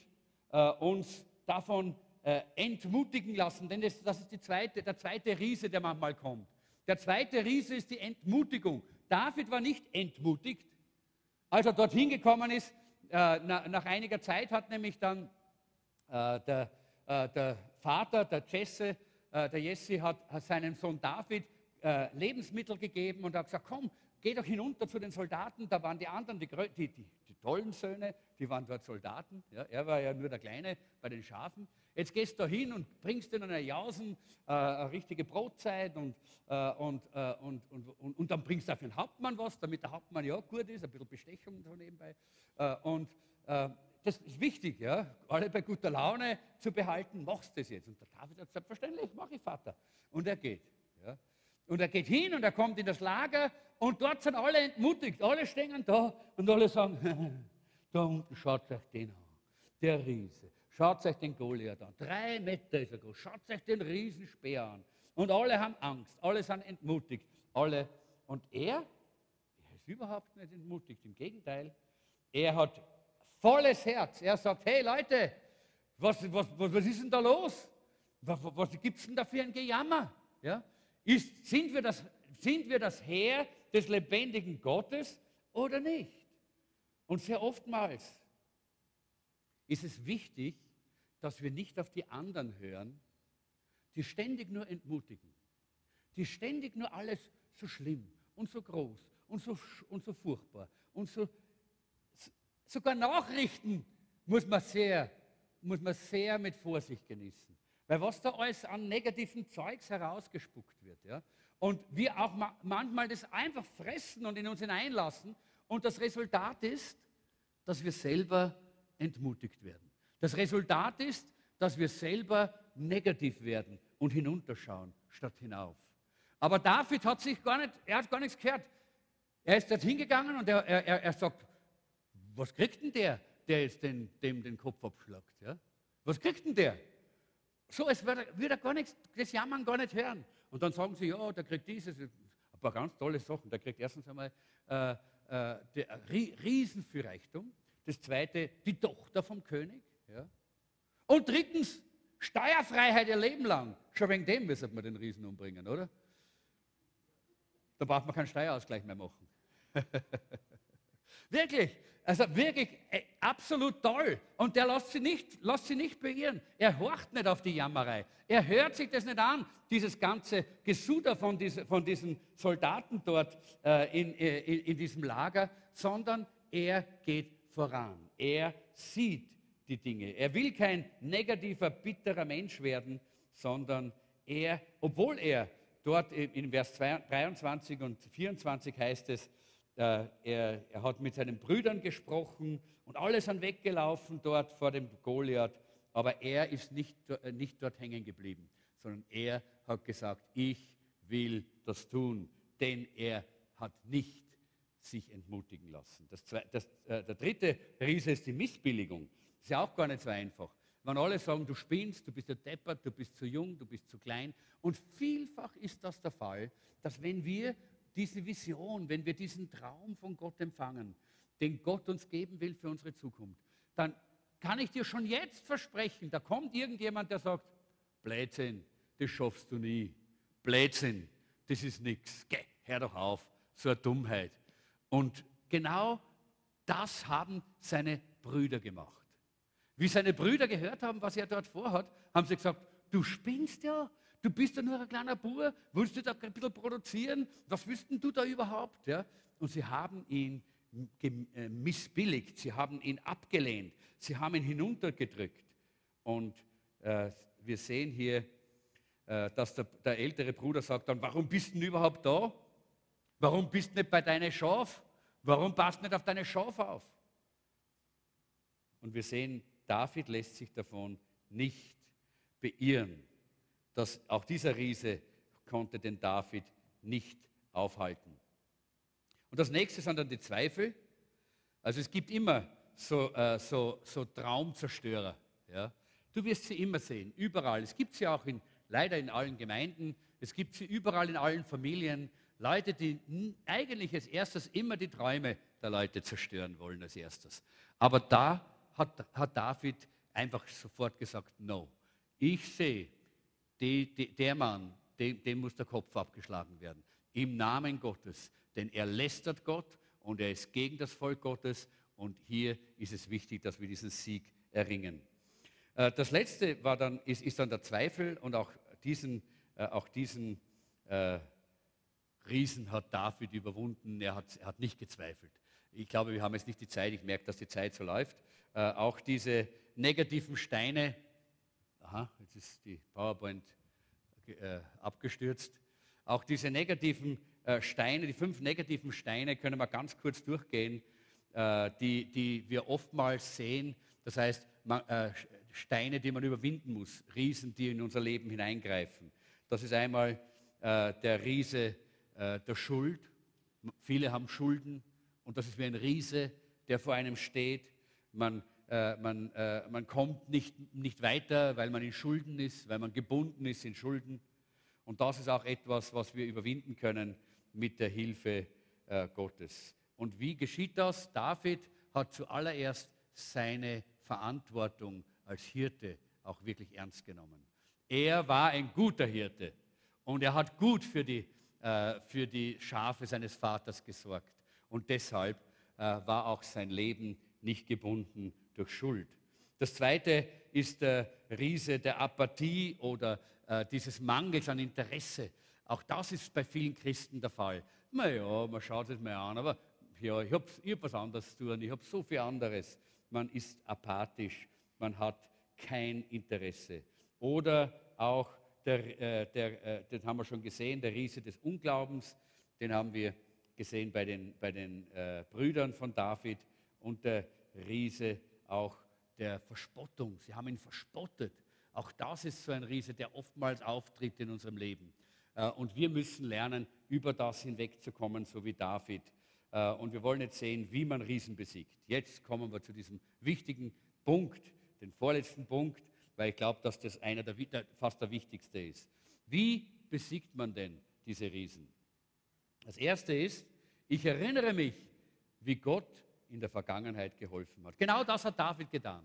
äh, uns davon äh, entmutigen lassen, denn das, das ist zweite, der zweite Riese, der manchmal kommt. Der zweite Riese ist die Entmutigung. David war nicht entmutigt, als er dorthin gekommen ist. Äh, na, nach einiger Zeit hat nämlich dann äh, der, äh, der, Vater, der Jesse, äh, der Jesse hat, hat, seinem Sohn David Lebensmittel gegeben und hat gesagt, komm, geh doch hinunter zu den Soldaten. Da waren die anderen, die, die, die, tollen Söhne, die waren dort Soldaten. Ja, er war ja nur der Kleine bei den Schafen. Jetzt gehst du hin und bringst ihnen eine Jausen, äh, eine richtige Brotzeit und, äh, und, äh, und, und, und, dann bringst du auf den Hauptmann was, damit der Hauptmann ja gut ist, ein bisschen Bestechung so nebenbei. Äh, und äh, das ist wichtig, ja, alle bei guter Laune zu behalten, machst du das jetzt. Und der David sagt, selbstverständlich, mach ich, Vater. Und er geht. Ja. Und er geht hin und er kommt in das Lager und dort sind alle entmutigt. Alle stehen da und alle sagen, da unten schaut euch den an, der Riese. Schaut euch den Goliath an. Drei Meter ist er groß. Schaut euch den Riesenspeer an. Und alle haben Angst, alle sind entmutigt. Alle. Und er, er ist überhaupt nicht entmutigt. Im Gegenteil, er hat volles Herz. Er sagt, hey Leute, was, was, was, was ist denn da los? Was, was gibt es denn da für ein Gejammer? Ja? Ist, sind, wir das, sind wir das Heer des lebendigen Gottes oder nicht? Und sehr oftmals ist es wichtig, dass wir nicht auf die anderen hören, die ständig nur entmutigen, die ständig nur alles so schlimm und so groß und so, und so furchtbar und so sogar Nachrichten muss man sehr, muss man sehr mit Vorsicht genießen. Weil was da alles an negativen Zeugs herausgespuckt wird. Ja? Und wir auch ma manchmal das einfach fressen und in uns hineinlassen. Und das Resultat ist, dass wir selber entmutigt werden. Das Resultat ist, dass wir selber negativ werden und hinunterschauen statt hinauf. Aber David hat sich gar nicht, er hat gar nichts gehört. Er ist dort hingegangen und er, er, er sagt, was kriegt denn der, der jetzt den, dem den Kopf abschlagt? Ja? Was kriegt denn der? So, es wird, wird er gar nichts, das Jammern gar nicht hören. Und dann sagen sie, ja, der kriegt dieses, ein paar ganz tolle Sachen. Der kriegt erstens einmal äh, äh, Riesen für Reichtum. Das zweite, die Tochter vom König. Ja? Und drittens, Steuerfreiheit ihr Leben lang. Schon wegen dem müssen wir den Riesen umbringen, oder? Da braucht man keinen Steuerausgleich mehr machen. Wirklich. Also wirklich äh, absolut toll. Und der lässt sie, nicht, lässt sie nicht beirren. Er horcht nicht auf die Jammerei. Er hört sich das nicht an, dieses ganze Gesuder von, diese, von diesen Soldaten dort äh, in, äh, in, diesem Lager, sondern er geht voran. Er sieht die Dinge. Er will kein negativer, bitterer Mensch werden, sondern er, obwohl er dort in Vers 23 und 24 heißt es, er, er, hat mit seinen Brüdern gesprochen und alle sind weggelaufen dort vor dem Goliath, aber er ist nicht, äh, nicht dort hängen geblieben, sondern er hat gesagt, ich will das tun, denn er hat nicht sich entmutigen lassen. Das, das, äh, der dritte Riese ist die Missbilligung. Das ist ja auch gar nicht so einfach. Wenn alle sagen, du spinnst, du bist ja deppert, du bist zu jung, du bist zu klein. Und vielfach ist das der Fall, dass wenn wir diese Vision, wenn wir diesen Traum von Gott empfangen, den Gott uns geben will für unsere Zukunft, dann kann ich dir schon jetzt versprechen, da kommt irgendjemand, der sagt, Blödsinn, das schaffst du nie. Blödsinn, das ist nichts. Geh, hör doch auf, so eine Dummheit. Und genau das haben seine Brüder gemacht. Wie seine Brüder gehört haben, was er dort vorhat, haben sie gesagt, du spinnst ja, Du bist ja nur ein kleiner Bub, willst du da ein bisschen produzieren? Was willst du da überhaupt? Ja? Und sie haben ihn äh, missbilligt, sie haben ihn abgelehnt, sie haben ihn hinuntergedrückt. Und äh, wir sehen hier, äh, dass der, der, ältere Bruder sagt dann, warum bist du überhaupt da? Warum bist du nicht bei deinen Schaf? Warum passt du nicht auf deine Schaf auf? Und wir sehen, David lässt sich davon nicht beirren dass auch dieser Riese konnte den David nicht aufhalten. Und das nächste sind dann die Zweifel. Also es gibt immer so, äh, so, so Traumzerstörer. Ja? Du wirst sie immer sehen, überall. Es gibt sie auch in, leider in allen Gemeinden. Es gibt sie überall in allen Familien. Leute, die eigentlich als erstes immer die Träume der Leute zerstören wollen als erstes. Aber da hat, hat David einfach sofort gesagt, no. Ich sehe, die, die, der Mann, dem, dem muss der Kopf abgeschlagen werden. Im Namen Gottes. Denn er lästert Gott und er ist gegen das Volk Gottes. Und hier ist es wichtig, dass wir diesen Sieg erringen. Äh, das letzte war dann, ist, ist dann der Zweifel und auch diesen, äh, auch diesen äh, Riesen hat David überwunden. Er hat, er hat nicht gezweifelt. Ich glaube, wir haben jetzt nicht die Zeit. Ich merke, dass die Zeit so läuft. Auch diese negativen Steine, Aha, jetzt ist die PowerPoint äh, abgestürzt. Auch diese negativen äh, Steine, die fünf negativen Steine können wir ganz kurz durchgehen, äh, die, die wir oftmals sehen. Das heißt, man, äh, Steine, die man überwinden muss, Riesen, die in unser Leben hineingreifen. Das ist einmal äh, der Riese äh, der Schuld. Viele haben Schulden und das ist wie ein Riese, der vor einem steht. Man, äh, man, äh, man kommt nicht, nicht weiter, weil man in Schulden ist, weil man gebunden ist in Schulden. Und das ist auch etwas, was wir überwinden können mit der Hilfe äh, Gottes. Und wie geschieht das? David hat zuallererst seine Verantwortung als Hirte auch wirklich ernst genommen. Er war ein guter Hirte und er hat gut für die, äh, für die Schafe seines Vaters gesorgt. Und deshalb äh, war auch sein Leben nicht gebunden durch Schuld. Das zweite ist der Riese der Apathie oder äh, dieses Mangels an Interesse. Auch das ist bei vielen Christen der Fall. Naja, man schaut es mal an, aber ja, ich habe hab was anderes zu tun, ich habe so viel anderes. Man ist apathisch, man hat kein Interesse. Oder auch, der, äh, der, äh, den haben wir schon gesehen, der Riese des Unglaubens, den haben wir gesehen bei den, bei den äh, Brüdern von David und der Riese auch der Verspottung. Sie haben ihn verspottet. Auch das ist so ein Riese, der oftmals auftritt in unserem Leben. Äh, und wir müssen lernen, über das hinwegzukommen, so wie David. Äh, und wir wollen jetzt sehen, wie man Riesen besiegt. Jetzt kommen wir zu diesem wichtigen Punkt, den vorletzten Punkt, weil ich glaube, dass das einer der, fast der wichtigste ist. Wie besiegt man denn diese Riesen? Das erste ist, ich erinnere mich, wie Gott in der Vergangenheit geholfen hat. Genau das hat David getan.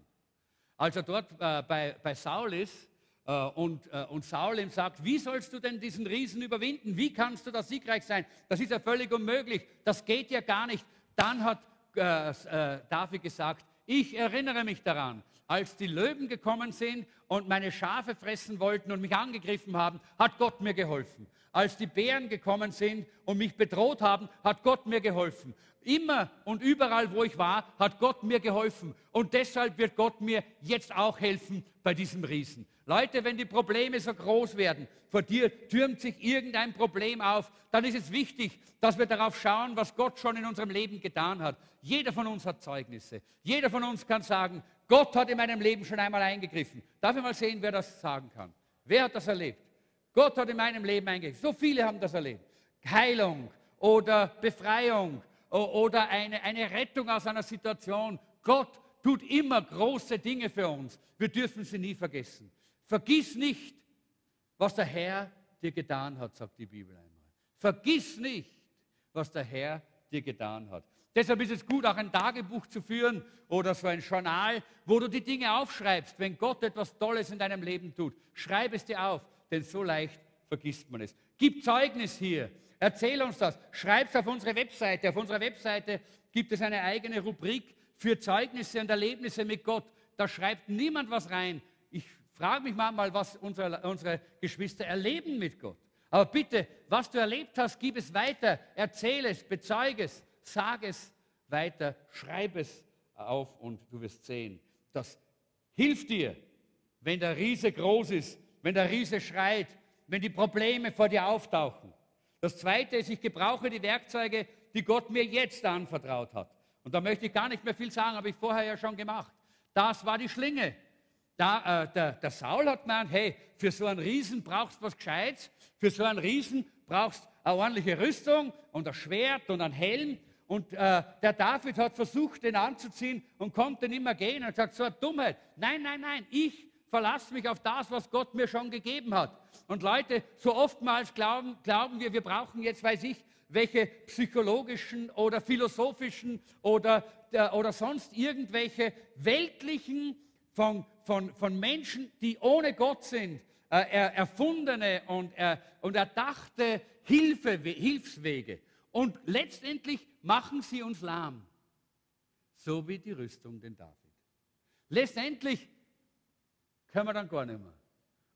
Als er dort äh, bei, bei Saul ist äh, und, äh, und Saul ihm sagt, wie sollst du denn diesen Riesen überwinden? Wie kannst du da siegreich sein? Das ist ja völlig unmöglich. Das geht ja gar nicht. Dann hat äh, äh, David gesagt, ich erinnere mich daran, als die Löwen gekommen sind und meine Schafe fressen wollten und mich angegriffen haben, hat Gott mir geholfen. Als die Bären gekommen sind und mich bedroht haben, hat Gott mir geholfen. Immer und überall, wo ich war, hat Gott mir geholfen. Und deshalb wird Gott mir jetzt auch helfen bei diesem Riesen. Leute, wenn die Probleme so groß werden, vor dir türmt sich irgendein Problem auf, dann ist es wichtig, dass wir darauf schauen, was Gott schon in unserem Leben getan hat. Jeder von uns hat Zeugnisse. Jeder von uns kann sagen, Gott hat in meinem Leben schon einmal eingegriffen. Darf ich mal sehen, wer das sagen kann? Wer hat das erlebt? Gott hat in meinem Leben eingegriffen. So viele haben das erlebt. Heilung oder Befreiung oder eine, eine Rettung aus einer Situation. Gott tut immer große Dinge für uns. Wir dürfen sie nie vergessen. Vergiss nicht, was der Herr dir getan hat, sagt die Bibel einmal. Vergiss nicht, was der Herr dir getan hat. Deshalb ist es gut, auch ein Tagebuch zu führen oder so ein Journal, wo du die Dinge aufschreibst. Wenn Gott etwas Tolles in deinem Leben tut, schreib es dir auf, denn so leicht vergisst man es. Gib Zeugnis hier. Erzähl uns das. Schreib es auf unsere Webseite. Auf unserer Webseite gibt es eine eigene Rubrik für Zeugnisse und Erlebnisse mit Gott. Da schreibt niemand was rein. Ich frage mich manchmal, was unsere, unsere Geschwister erleben mit Gott. Aber bitte, was du erlebt hast, gib es weiter. Erzähl es, bezeuge es, sag es weiter, schreib es auf und du wirst sehen. Das hilft dir, wenn der Riese groß ist, wenn der Riese schreit, wenn die Probleme vor dir auftauchen. Das Zweite ist, ich gebrauche die Werkzeuge, die Gott mir jetzt anvertraut hat. Und da möchte ich gar nicht mehr viel sagen, habe ich vorher ja schon gemacht. Das war die Schlinge. Da, äh, der, der, Saul hat gemeint, hey, für so einen Riesen brauchst du was Gescheites, für so einen Riesen brauchst du eine ordentliche Rüstung und ein Schwert und ein Helm. Und äh, der David hat versucht, den anzuziehen und konnte nicht mehr gehen und sagt, so eine Dummheit. Nein, nein, nein, ich verlasse mich auf das, was Gott mir schon gegeben hat. Und Leute, so oftmals glauben, glauben wir, wir brauchen jetzt, weiß ich, welche psychologischen oder philosophischen oder, äh, oder sonst irgendwelche weltlichen von, von, von Menschen, die ohne Gott sind, äh, erfundene und, äh, und erdachte Hilfe, Hilfswege. Und letztendlich machen sie uns lahm, so wie die Rüstung den David. Letztendlich können wir dann gar nicht mehr.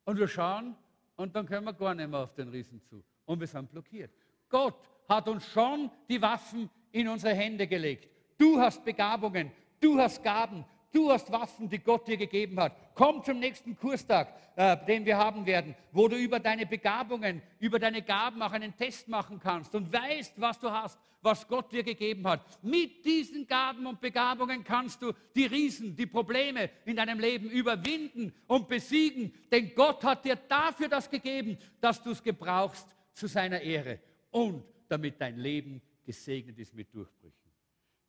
Und wir schauen und dann können wir gar nicht mehr auf den Riesen zu. Und wir sind blockiert. Gott hat uns schon die Waffen in unsere Hände gelegt. Du hast Begabungen, du hast Gaben, Du hast Waffen, die Gott dir gegeben hat. Komm zum nächsten Kurstag, äh, den wir haben werden, wo du über deine Begabungen, über deine Gaben auch einen Test machen kannst und weißt, was du hast, was Gott dir gegeben hat. Mit diesen Gaben und Begabungen kannst du die Riesen, die Probleme in deinem Leben überwinden und besiegen, denn Gott hat dir dafür das gegeben, dass du es gebrauchst zu seiner Ehre und damit dein Leben gesegnet ist mit Durchbrüchen.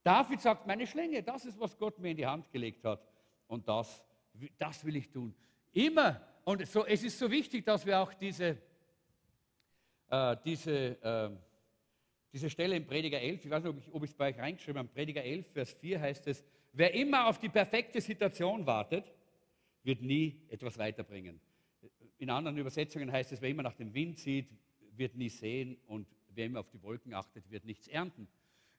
David sagt, meine Schlinge, das ist, was Gott mir in die Hand gelegt hat. Und das, das will ich tun. Immer. Und so, es ist so wichtig, dass wir auch diese, äh, diese, äh, diese Stelle im Prediger 11, ich weiß nicht, ob ich es bei euch reingeschrieben habe, Prediger 11, Vers 4 heißt es, wer immer auf die perfekte Situation wartet, wird nie etwas weiterbringen. In anderen Übersetzungen heißt es, wer immer nach dem Wind sieht, wird nie sehen und wer immer auf die Wolken achtet, wird nichts ernten.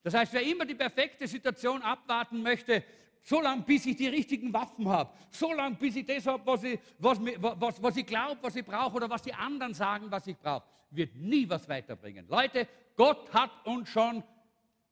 Das heißt, wer immer die perfekte Situation abwarten möchte, so lange, bis ich die richtigen Waffen habe, so lange, bis ich das habe, was ich, was, was, was ich glaube, was ich brauche oder was die anderen sagen, was ich brauche, wird nie was weiterbringen. Leute, Gott hat uns schon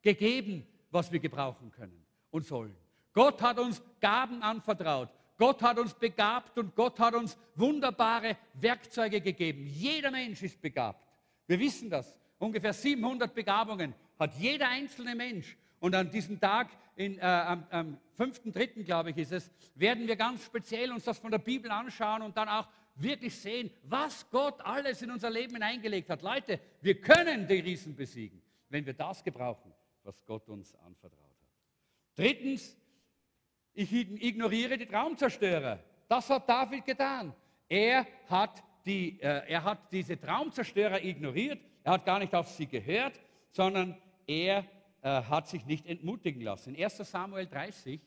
gegeben, was wir gebrauchen können und sollen. Gott hat uns Gaben anvertraut. Gott hat uns begabt und Gott hat uns wunderbare Werkzeuge gegeben. Jeder Mensch ist begabt. Wir wissen das. Ungefähr 700 Begabungen hat jeder einzelne Mensch. Und an diesem Tag, in, äh, am, am 5.3., glaube ich, ist es, werden wir ganz speziell uns das von der Bibel anschauen und dann auch wirklich sehen, was Gott alles in unser Leben hineingelegt hat. Leute, wir können die Riesen besiegen, wenn wir das gebrauchen, was Gott uns anvertraut hat. Drittens, ich ignoriere die Traumzerstörer. Das hat David getan. Er hat, die, äh, er hat diese Traumzerstörer ignoriert. Er hat gar nicht auf sie gehört, sondern er äh, hat sich nicht entmutigen lassen. In 1 Samuel 30,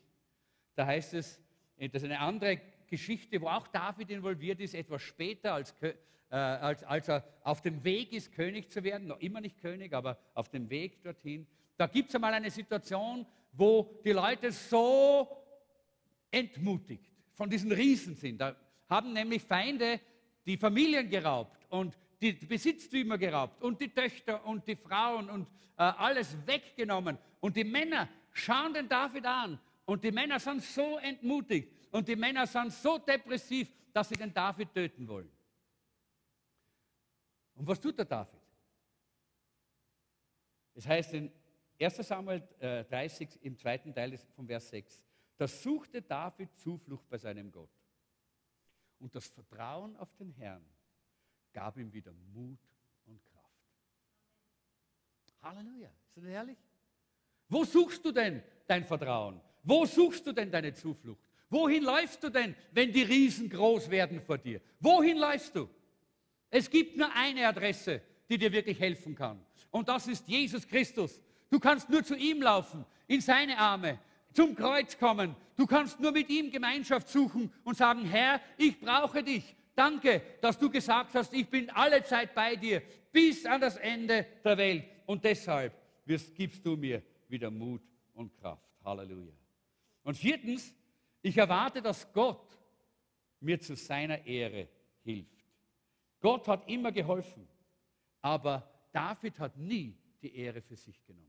da heißt es, äh, das ist eine andere Geschichte, wo auch David involviert ist, etwas später, als, äh, als, als er auf dem Weg ist, König zu werden, noch immer nicht König, aber auf dem Weg dorthin. Da gibt es einmal eine Situation, wo die Leute so entmutigt von diesen Riesen sind. Da haben nämlich Feinde die Familien geraubt und die Besitztümer geraubt und die Töchter und die Frauen und äh, alles weggenommen. Und die Männer schauen den David an und die Männer sind so entmutigt und die Männer sind so depressiv, dass sie den David töten wollen. Und was tut der David? Es heißt in 1 Samuel 30 äh, im zweiten Teil vom Vers 6, da suchte David Zuflucht bei seinem Gott. Und das Vertrauen auf den Herrn gab ihm wieder Mut und Kraft. Halleluja. Ist das herrlich? Wo suchst du denn dein Vertrauen? Wo suchst du denn deine Zuflucht? Wohin läufst du denn, wenn die Riesen groß werden vor dir? Wohin läufst du? Es gibt nur eine Adresse, die dir wirklich helfen kann. Und das ist Jesus Christus. Du kannst nur zu ihm laufen, in seine Arme, zum Kreuz kommen. Du kannst nur mit ihm Gemeinschaft suchen und sagen, Herr, ich brauche dich. Danke, dass du gesagt hast, ich bin alle Zeit bei dir bis an das Ende der Welt. Und deshalb gibst du mir wieder Mut und Kraft. Halleluja. Und viertens, ich erwarte, dass Gott mir zu seiner Ehre hilft. Gott hat immer geholfen, aber David hat nie die Ehre für sich genommen.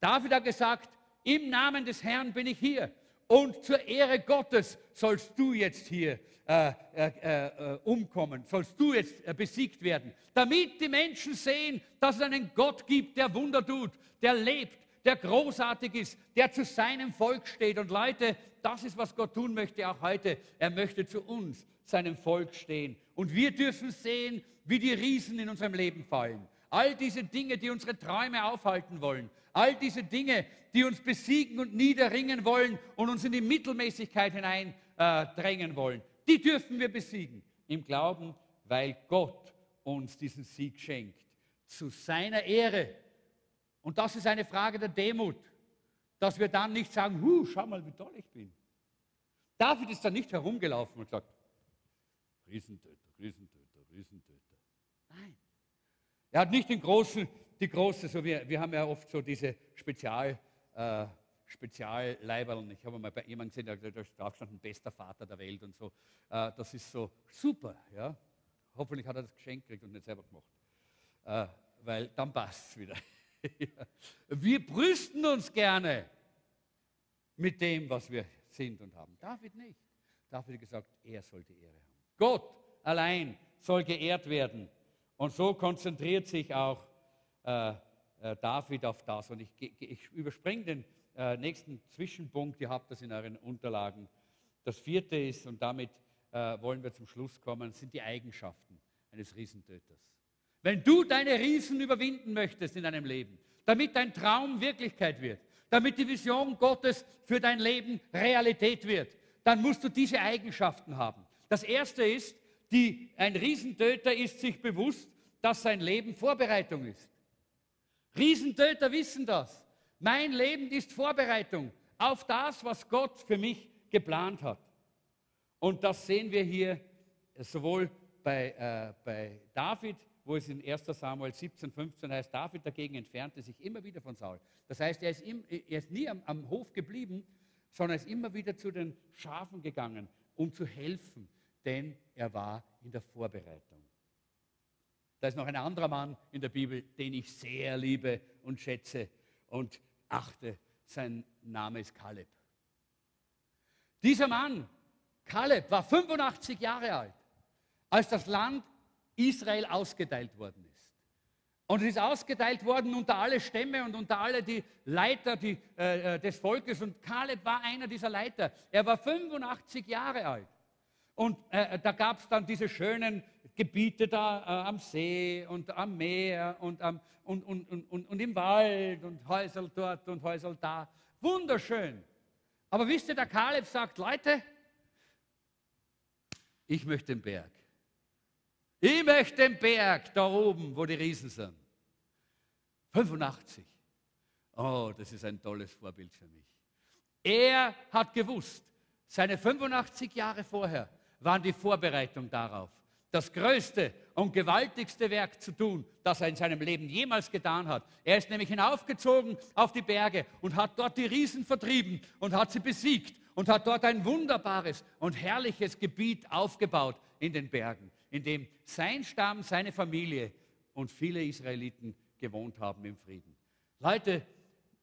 David hat gesagt, im Namen des Herrn bin ich hier und zur Ehre Gottes sollst du jetzt hier äh, äh, äh, umkommen, sollst du jetzt äh, besiegt werden, damit die Menschen sehen, dass es einen Gott gibt, der Wunder tut, der lebt, der großartig ist, der zu seinem Volk steht. Und Leute, das ist, was Gott tun möchte auch heute. Er möchte zu uns, seinem Volk stehen. Und wir dürfen sehen, wie die Riesen in unserem Leben fallen. All diese Dinge, die unsere Träume aufhalten wollen, all diese Dinge, die uns besiegen und niederringen wollen und uns in die Mittelmäßigkeit hineindrängen äh, wollen, die dürfen wir besiegen im Glauben, weil Gott uns diesen Sieg schenkt. Zu seiner Ehre. Und das ist eine Frage der Demut, dass wir dann nicht sagen, huh, schau mal, wie toll ich bin. David ist da nicht herumgelaufen und sagt, Riesentöter, Riesentöter, Riesentöter. Er hat nicht den großen, die große, so wir, wir haben ja oft so diese Spezial, äh, Spezialleiberln. Ich habe mal bei jemandem gesehen, da drauf stand, bester Vater der Welt und so. Äh, das ist so super. Ja? Hoffentlich hat er das Geschenk gekriegt und nicht selber gemacht. Äh, weil dann passt es wieder. wir brüsten uns gerne mit dem, was wir sind und haben. David nicht. David gesagt, er soll die Ehre haben. Gott allein soll geehrt werden. Und so konzentriert sich auch äh, äh, David auf das. Und ich, ich überspringe den äh, nächsten Zwischenpunkt, ihr habt das in euren Unterlagen. Das vierte ist, und damit äh, wollen wir zum Schluss kommen, sind die Eigenschaften eines Riesentöters. Wenn du deine Riesen überwinden möchtest in deinem Leben, damit dein Traum Wirklichkeit wird, damit die Vision Gottes für dein Leben Realität wird, dann musst du diese Eigenschaften haben. Das erste ist, die, ein Riesentöter ist sich bewusst, dass sein Leben Vorbereitung ist. Riesentöter wissen das. Mein Leben ist Vorbereitung auf das, was Gott für mich geplant hat. Und das sehen wir hier sowohl bei, äh, bei David, wo es in 1 Samuel 17, 15 heißt, David dagegen entfernte sich immer wieder von Saul. Das heißt, er ist, im, er ist nie am, am Hof geblieben, sondern ist immer wieder zu den Schafen gegangen, um zu helfen, denn er war in der Vorbereitung. Da ist noch ein anderer Mann in der Bibel, den ich sehr liebe und schätze und achte. Sein Name ist Kaleb. Dieser Mann, Kaleb, war 85 Jahre alt, als das Land Israel ausgeteilt worden ist. Und es ist ausgeteilt worden unter alle Stämme und unter alle die Leiter die, äh, äh des Volkes. Und Kaleb war einer dieser Leiter. Er war 85 Jahre alt. Und äh, da gab es dann diese schönen Gebiete da äh, am See und am Meer und, am, und, und, und, und, im Wald und Häusel dort und Häusel da. Wunderschön. Aber wisst ihr, der Kaleb sagt, Leute, ich möchte den Berg. Ich möchte den Berg da oben, wo die Riesen sind. 85. Oh, das ist ein tolles Vorbild für mich. Er hat gewusst, seine 85 Jahre vorher waren die Vorbereitung darauf, das größte und gewaltigste Werk zu tun, das er in seinem Leben jemals getan hat. Er ist nämlich hinaufgezogen auf die Berge und hat dort die Riesen vertrieben und hat sie besiegt und hat dort ein wunderbares und herrliches Gebiet aufgebaut in den Bergen in dem sein Stamm, seine Familie und viele Israeliten gewohnt haben im Frieden. Leute,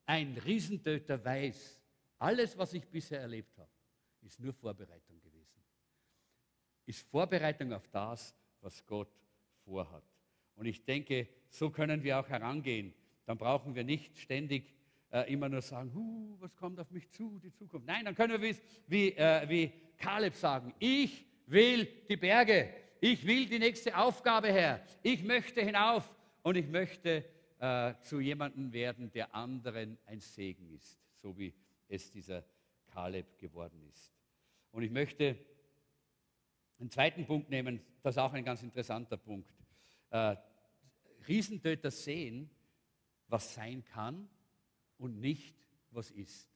ein Riesentöter weiß, alles, was ich bisher erlebt habe, ist nur Vorbereitung gewesen. Ist Vorbereitung auf das, was Gott vorhat. Und ich denke, so können wir auch herangehen. Dann brauchen wir nicht ständig äh, immer nur sagen, was kommt auf mich zu, die Zukunft. Nein, dann können wir wie, wie, äh, wie Kaleb sagen, ich will die Berge, ich will die nächste Aufgabe, Herr. Ich möchte hinauf und ich möchte äh, zu jemandem werden, der anderen ein Segen ist, so wie es dieser Kaleb geworden ist. Und ich möchte einen zweiten Punkt nehmen, das ist auch ein ganz interessanter Punkt. Äh, Riesentöter sehen, was sein kann und nicht, was ist.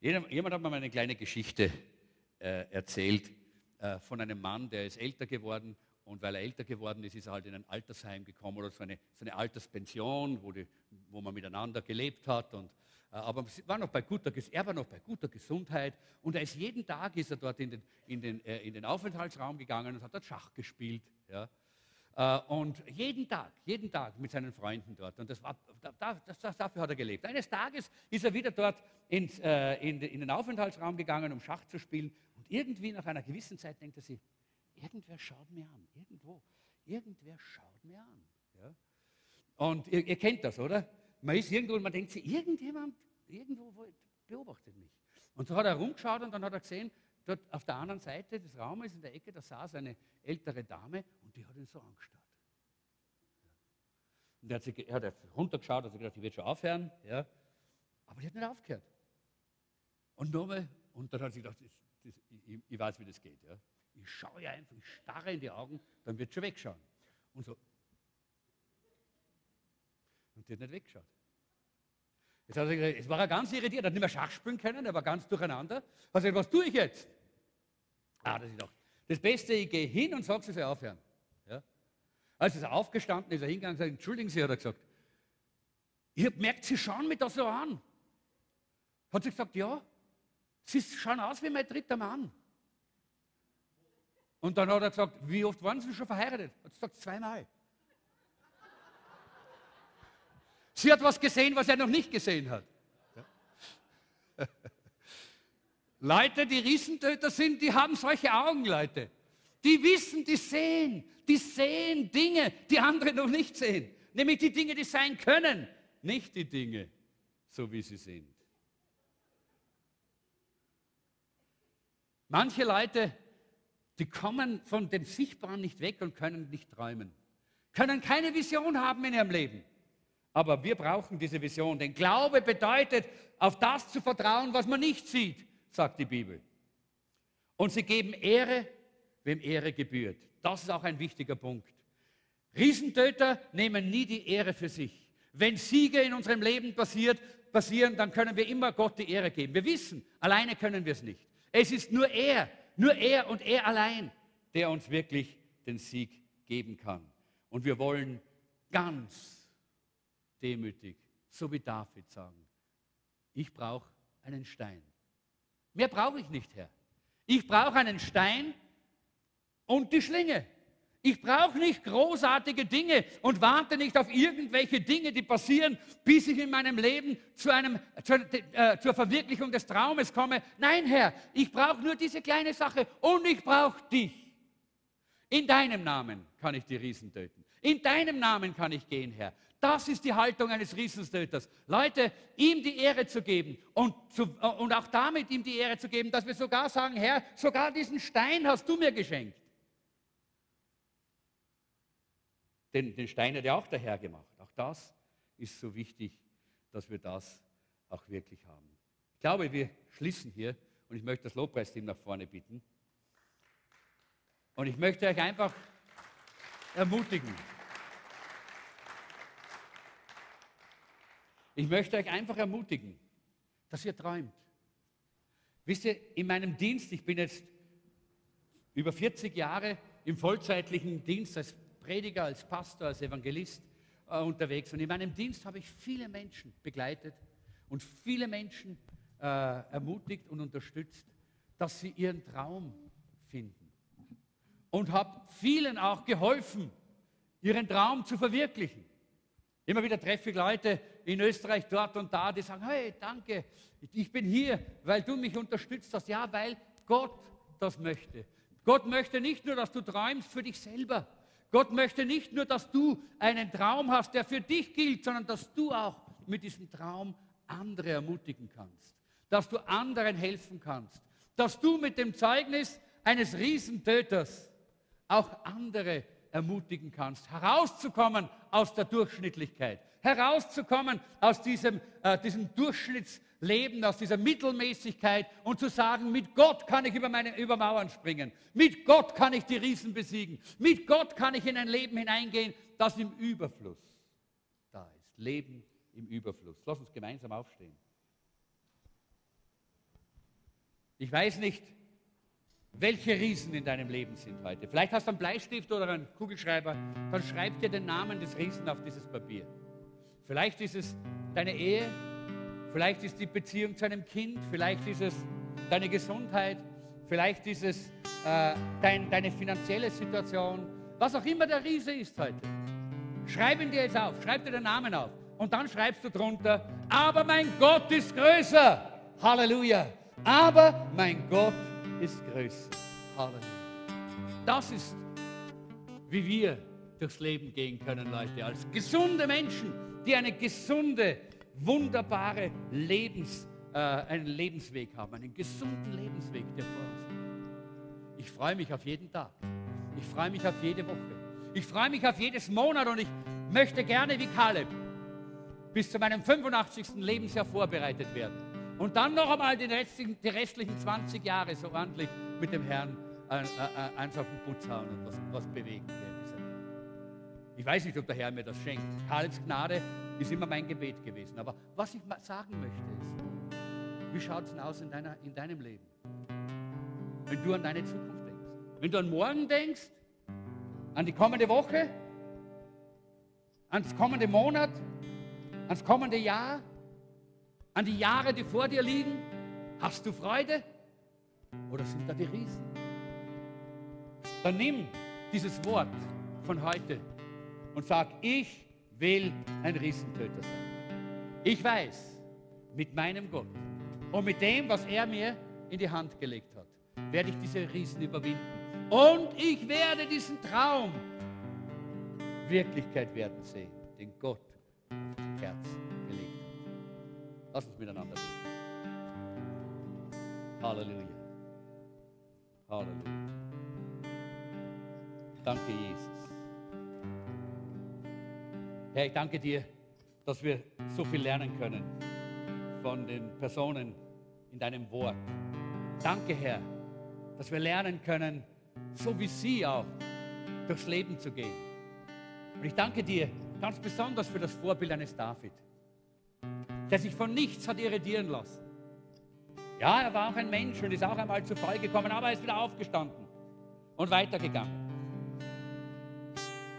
Jemand hat mir mal eine kleine Geschichte äh, erzählt äh, von einem Mann, der ist älter geworden und weil er älter geworden ist, ist er halt in ein Altersheim gekommen oder so eine, so eine Alterspension, wo, die, wo man miteinander gelebt hat. Und, aber war noch bei guter, er war noch bei guter Gesundheit und er ist jeden Tag ist er dort in den, in den, äh, in den Aufenthaltsraum gegangen und hat dort Schach gespielt. Ja. Äh, und jeden Tag, jeden Tag mit seinen Freunden dort. Und das war, das, das, dafür hat er gelebt. Eines Tages ist er wieder dort ins, äh, in, in, den Aufenthaltsraum gegangen, um Schach zu spielen. Und irgendwie nach einer gewissen Zeit denkt er sich, irgendwer schaut mir an, irgendwo, irgendwer schaut mir an. Ja? Und ihr, ihr, kennt das, oder? Man ist irgendwo und man denkt sich, irgendjemand, irgendwo beobachtet mich. Und so hat er rumgeschaut und dann hat er gesehen, dort auf der anderen Seite des Raumes in der Ecke, da saß eine ältere Dame und die hat ihn so angestarrt. Und er hat, sich, hat runtergeschaut, hat gedacht, ich werde schon aufhören. Ja. Aber die hat nicht aufgehört. Und nochmal, und dann hat sie gedacht, das, das, ich, ich, weiß, wie das geht. Ja. Ich schaue ja einfach, ich starre in die Augen, dann wird schon wegschauen. Und so. Und die hat nicht weggeschaut. Jetzt hat er jetzt war er ganz irritiert, er hat nicht mehr Schach spielen können, er war ganz durcheinander. Hat gesagt, was tue ich jetzt? Ah, das ist doch. Das Beste, ich gehe hin und sage, sie soll aufhören. Ja? Als er aufgestanden ist, er hingegangen und gesagt, entschuldigen Sie, hat er gesagt, ihr merkt, Sie schauen mich da so an. Hat sie gesagt, ja, Sie schauen aus wie mein dritter Mann. Und dann hat er gesagt, wie oft waren Sie schon verheiratet? Hat sie gesagt, zweimal. Sie hat was gesehen, was er noch nicht gesehen hat. Leute, die Riesentöter sind, die haben solche Augen, Leute. Die wissen, die sehen, die sehen Dinge, die andere noch nicht sehen. Nämlich die Dinge, die sein können, nicht die Dinge, so wie sie sind. Manche Leute, die kommen von dem Sichtbaren nicht weg und können nicht träumen, können keine Vision haben in ihrem Leben. Aber wir brauchen diese Vision, denn Glaube bedeutet, auf das zu vertrauen, was man nicht sieht, sagt die Bibel. Und sie geben Ehre, wem Ehre gebührt. Das ist auch ein wichtiger Punkt. Riesentöter nehmen nie die Ehre für sich. Wenn Siege in unserem Leben passiert, passieren, dann können wir immer Gott die Ehre geben. Wir wissen, alleine können wir es nicht. Es ist nur er, nur er und er allein, der uns wirklich den Sieg geben kann. Und wir wollen ganz demütig, so wie David sagen, ich brauche einen Stein. Mehr brauche ich nicht, Herr. Ich brauche einen Stein und die Schlinge. Ich brauche nicht großartige Dinge und warte nicht auf irgendwelche Dinge, die passieren, bis ich in meinem Leben zu einem, zu, äh, zur Verwirklichung des Traumes komme. Nein, Herr, ich brauche nur diese kleine Sache und ich brauche dich. In deinem Namen kann ich die Riesen töten. In deinem Namen kann ich gehen, Herr. Das ist die Haltung eines Riesenstöters. Leute, ihm die Ehre zu geben und, zu, und auch damit ihm die Ehre zu geben, dass wir sogar sagen, Herr, sogar diesen Stein hast du mir geschenkt. Den, den Stein hat ja auch der Herr gemacht. Auch das ist so wichtig, dass wir das auch wirklich haben. Ich glaube, wir schließen hier und ich möchte das Lobpreisteam nach vorne bitten. Und ich möchte euch einfach ermutigen. Ich möchte euch einfach ermutigen, dass ihr träumt. Wisst ihr, in meinem Dienst, ich bin jetzt über 40 Jahre im vollzeitlichen Dienst als Prediger, als Pastor, als Evangelist äh, unterwegs. Und in meinem Dienst habe ich viele Menschen begleitet und viele Menschen äh, ermutigt und unterstützt, dass sie ihren Traum finden. Und habe vielen auch geholfen, ihren Traum zu verwirklichen. Immer wieder treffe ich Leute in Österreich dort und da, die sagen, hey, danke, ich bin hier, weil du mich unterstützt hast. Ja, weil Gott das möchte. Gott möchte nicht nur, dass du träumst für dich selber, Gott möchte nicht nur, dass du einen Traum hast, der für dich gilt, sondern dass du auch mit diesem Traum andere ermutigen kannst, dass du anderen helfen kannst, dass du mit dem Zeugnis eines Riesentöters auch andere ermutigen kannst, herauszukommen aus der Durchschnittlichkeit, herauszukommen aus diesem, äh, diesem Durchschnitts leben aus dieser Mittelmäßigkeit und zu sagen, mit Gott kann ich über, meine, über Mauern springen, mit Gott kann ich die Riesen besiegen, mit Gott kann ich in ein Leben hineingehen, das im Überfluss da ist. Leben im Überfluss. Lass uns gemeinsam aufstehen. Ich weiß nicht, welche Riesen in deinem Leben sind heute. Vielleicht hast du einen Bleistift oder einen Kugelschreiber, dann schreib dir den Namen des Riesen auf dieses Papier. Vielleicht ist es deine Ehe, Vielleicht ist die Beziehung zu einem Kind, vielleicht ist es deine Gesundheit, vielleicht ist es äh, dein, deine finanzielle Situation, was auch immer der Riese ist heute. Schreib ihn dir jetzt auf, schreib dir den Namen auf und dann schreibst du drunter, aber mein Gott ist größer. Halleluja. Aber mein Gott ist größer. Halleluja. Das ist, wie wir durchs Leben gehen können, Leute, als gesunde Menschen, die eine gesunde wunderbare Lebens, äh, einen Lebensweg haben, einen gesunden Lebensweg, der vor uns liegt. Ich freue mich auf jeden Tag. Ich freue mich auf jede Woche. Ich freue mich auf jedes Monat und ich möchte gerne wie Kaleb bis zu meinem 85. Lebensjahr vorbereitet werden. Und dann noch einmal die restlichen, die restlichen 20 Jahre so ordentlich mit dem Herrn äh, äh, eins auf den Putz hauen und was, was bewegen. Ich weiß nicht, ob der Herr mir das schenkt. Kalebs Gnade ist immer mein Gebet gewesen. Aber was ich sagen möchte ist, wie schaut es denn aus in, deiner, in deinem Leben? Wenn du an deine Zukunft denkst. Wenn du an morgen denkst, an die kommende Woche, ans kommende Monat, ans kommende Jahr, an die Jahre, die vor dir liegen, hast du Freude? Oder sind da die Riesen? Dann nimm dieses Wort von heute und sag, ich will ein Riesentöter sein. Ich weiß, mit meinem Gott und mit dem, was er mir in die Hand gelegt hat, werde ich diese Riesen überwinden. Und ich werde diesen Traum Wirklichkeit werden sehen, den Gott Herz. Lass uns miteinander beten. Halleluja. Halleluja. Danke, Jesus. Herr, ich danke dir, dass wir so viel lernen können von den Personen in deinem Wort. Danke, Herr, dass wir lernen können, so wie sie auch, durchs Leben zu gehen. Und ich danke dir ganz besonders für das Vorbild eines David, der sich von nichts hat irritieren lassen. Ja, er war auch ein Mensch und ist auch einmal zu Fall gekommen, aber er ist wieder aufgestanden und weitergegangen.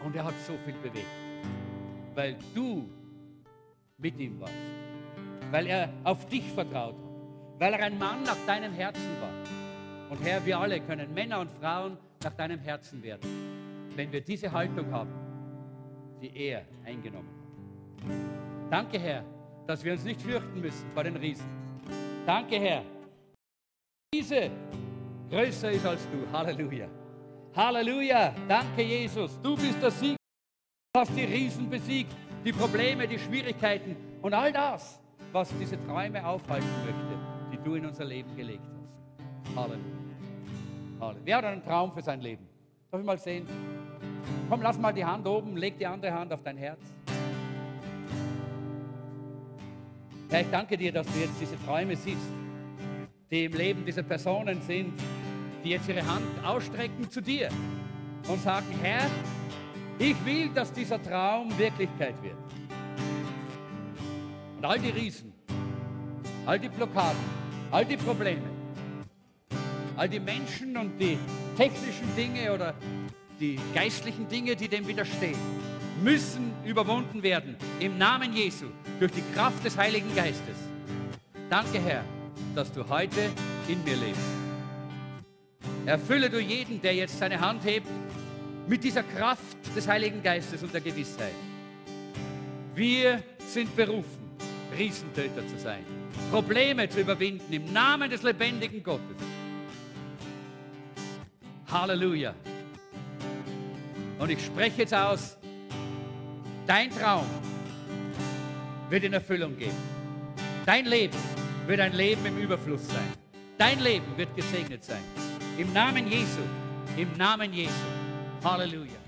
Und er hat so viel bewegt, weil du mit ihm warst, weil er auf dich vertraut hat, weil er ein Mann nach deinem Herzen war. Und Herr, wir alle können Männer und Frauen nach deinem Herzen werden, wenn wir diese Haltung haben, die er eingenommen hat. Danke, Herr, dass wir uns nicht fürchten müssen vor den Riesen. Danke, Herr. Diese größer ist als du. Halleluja. Halleluja. Danke, Jesus. Du bist der Sieg. Du hast die Riesen besiegt, die Probleme, die Schwierigkeiten und all das, was diese Träume aufhalten möchte, die du in unser Leben gelegt hast. Halleluja. Halleluja. Wer hat einen Traum für sein Leben? Darf ich mal sehen? Komm, lass mal die Hand oben, leg die andere Hand auf dein Herz. Herr, ich danke dir, dass du jetzt diese Träume siehst, die im Leben dieser Personen sind, die jetzt ihre Hand ausstrecken zu dir und sagen, Herr, ich will, dass dieser Traum Wirklichkeit wird. Und all die Riesen, all die Blockaden, all die Probleme, all die Menschen und die technischen Dinge oder die geistlichen Dinge, die dem widerstehen, müssen überwunden werden im Namen Jesu durch die Kraft des Heiligen Geistes. Danke, Herr, dass du heute in mir lebst. Erfülle du jeden, der jetzt seine Hand hebt, mit dieser Kraft des Heiligen Geistes und der Gewissheit. Wir sind berufen, Riesentöter zu sein, Probleme zu überwinden im Namen des lebendigen Gottes. Halleluja. Und ich spreche jetzt aus, dein Traum wird in Erfüllung gehen. Dein Leben wird ein Leben im Überfluss sein. Dein Leben wird gesegnet sein. Im Namen Jesu. Im Namen Jesu. Halleluja.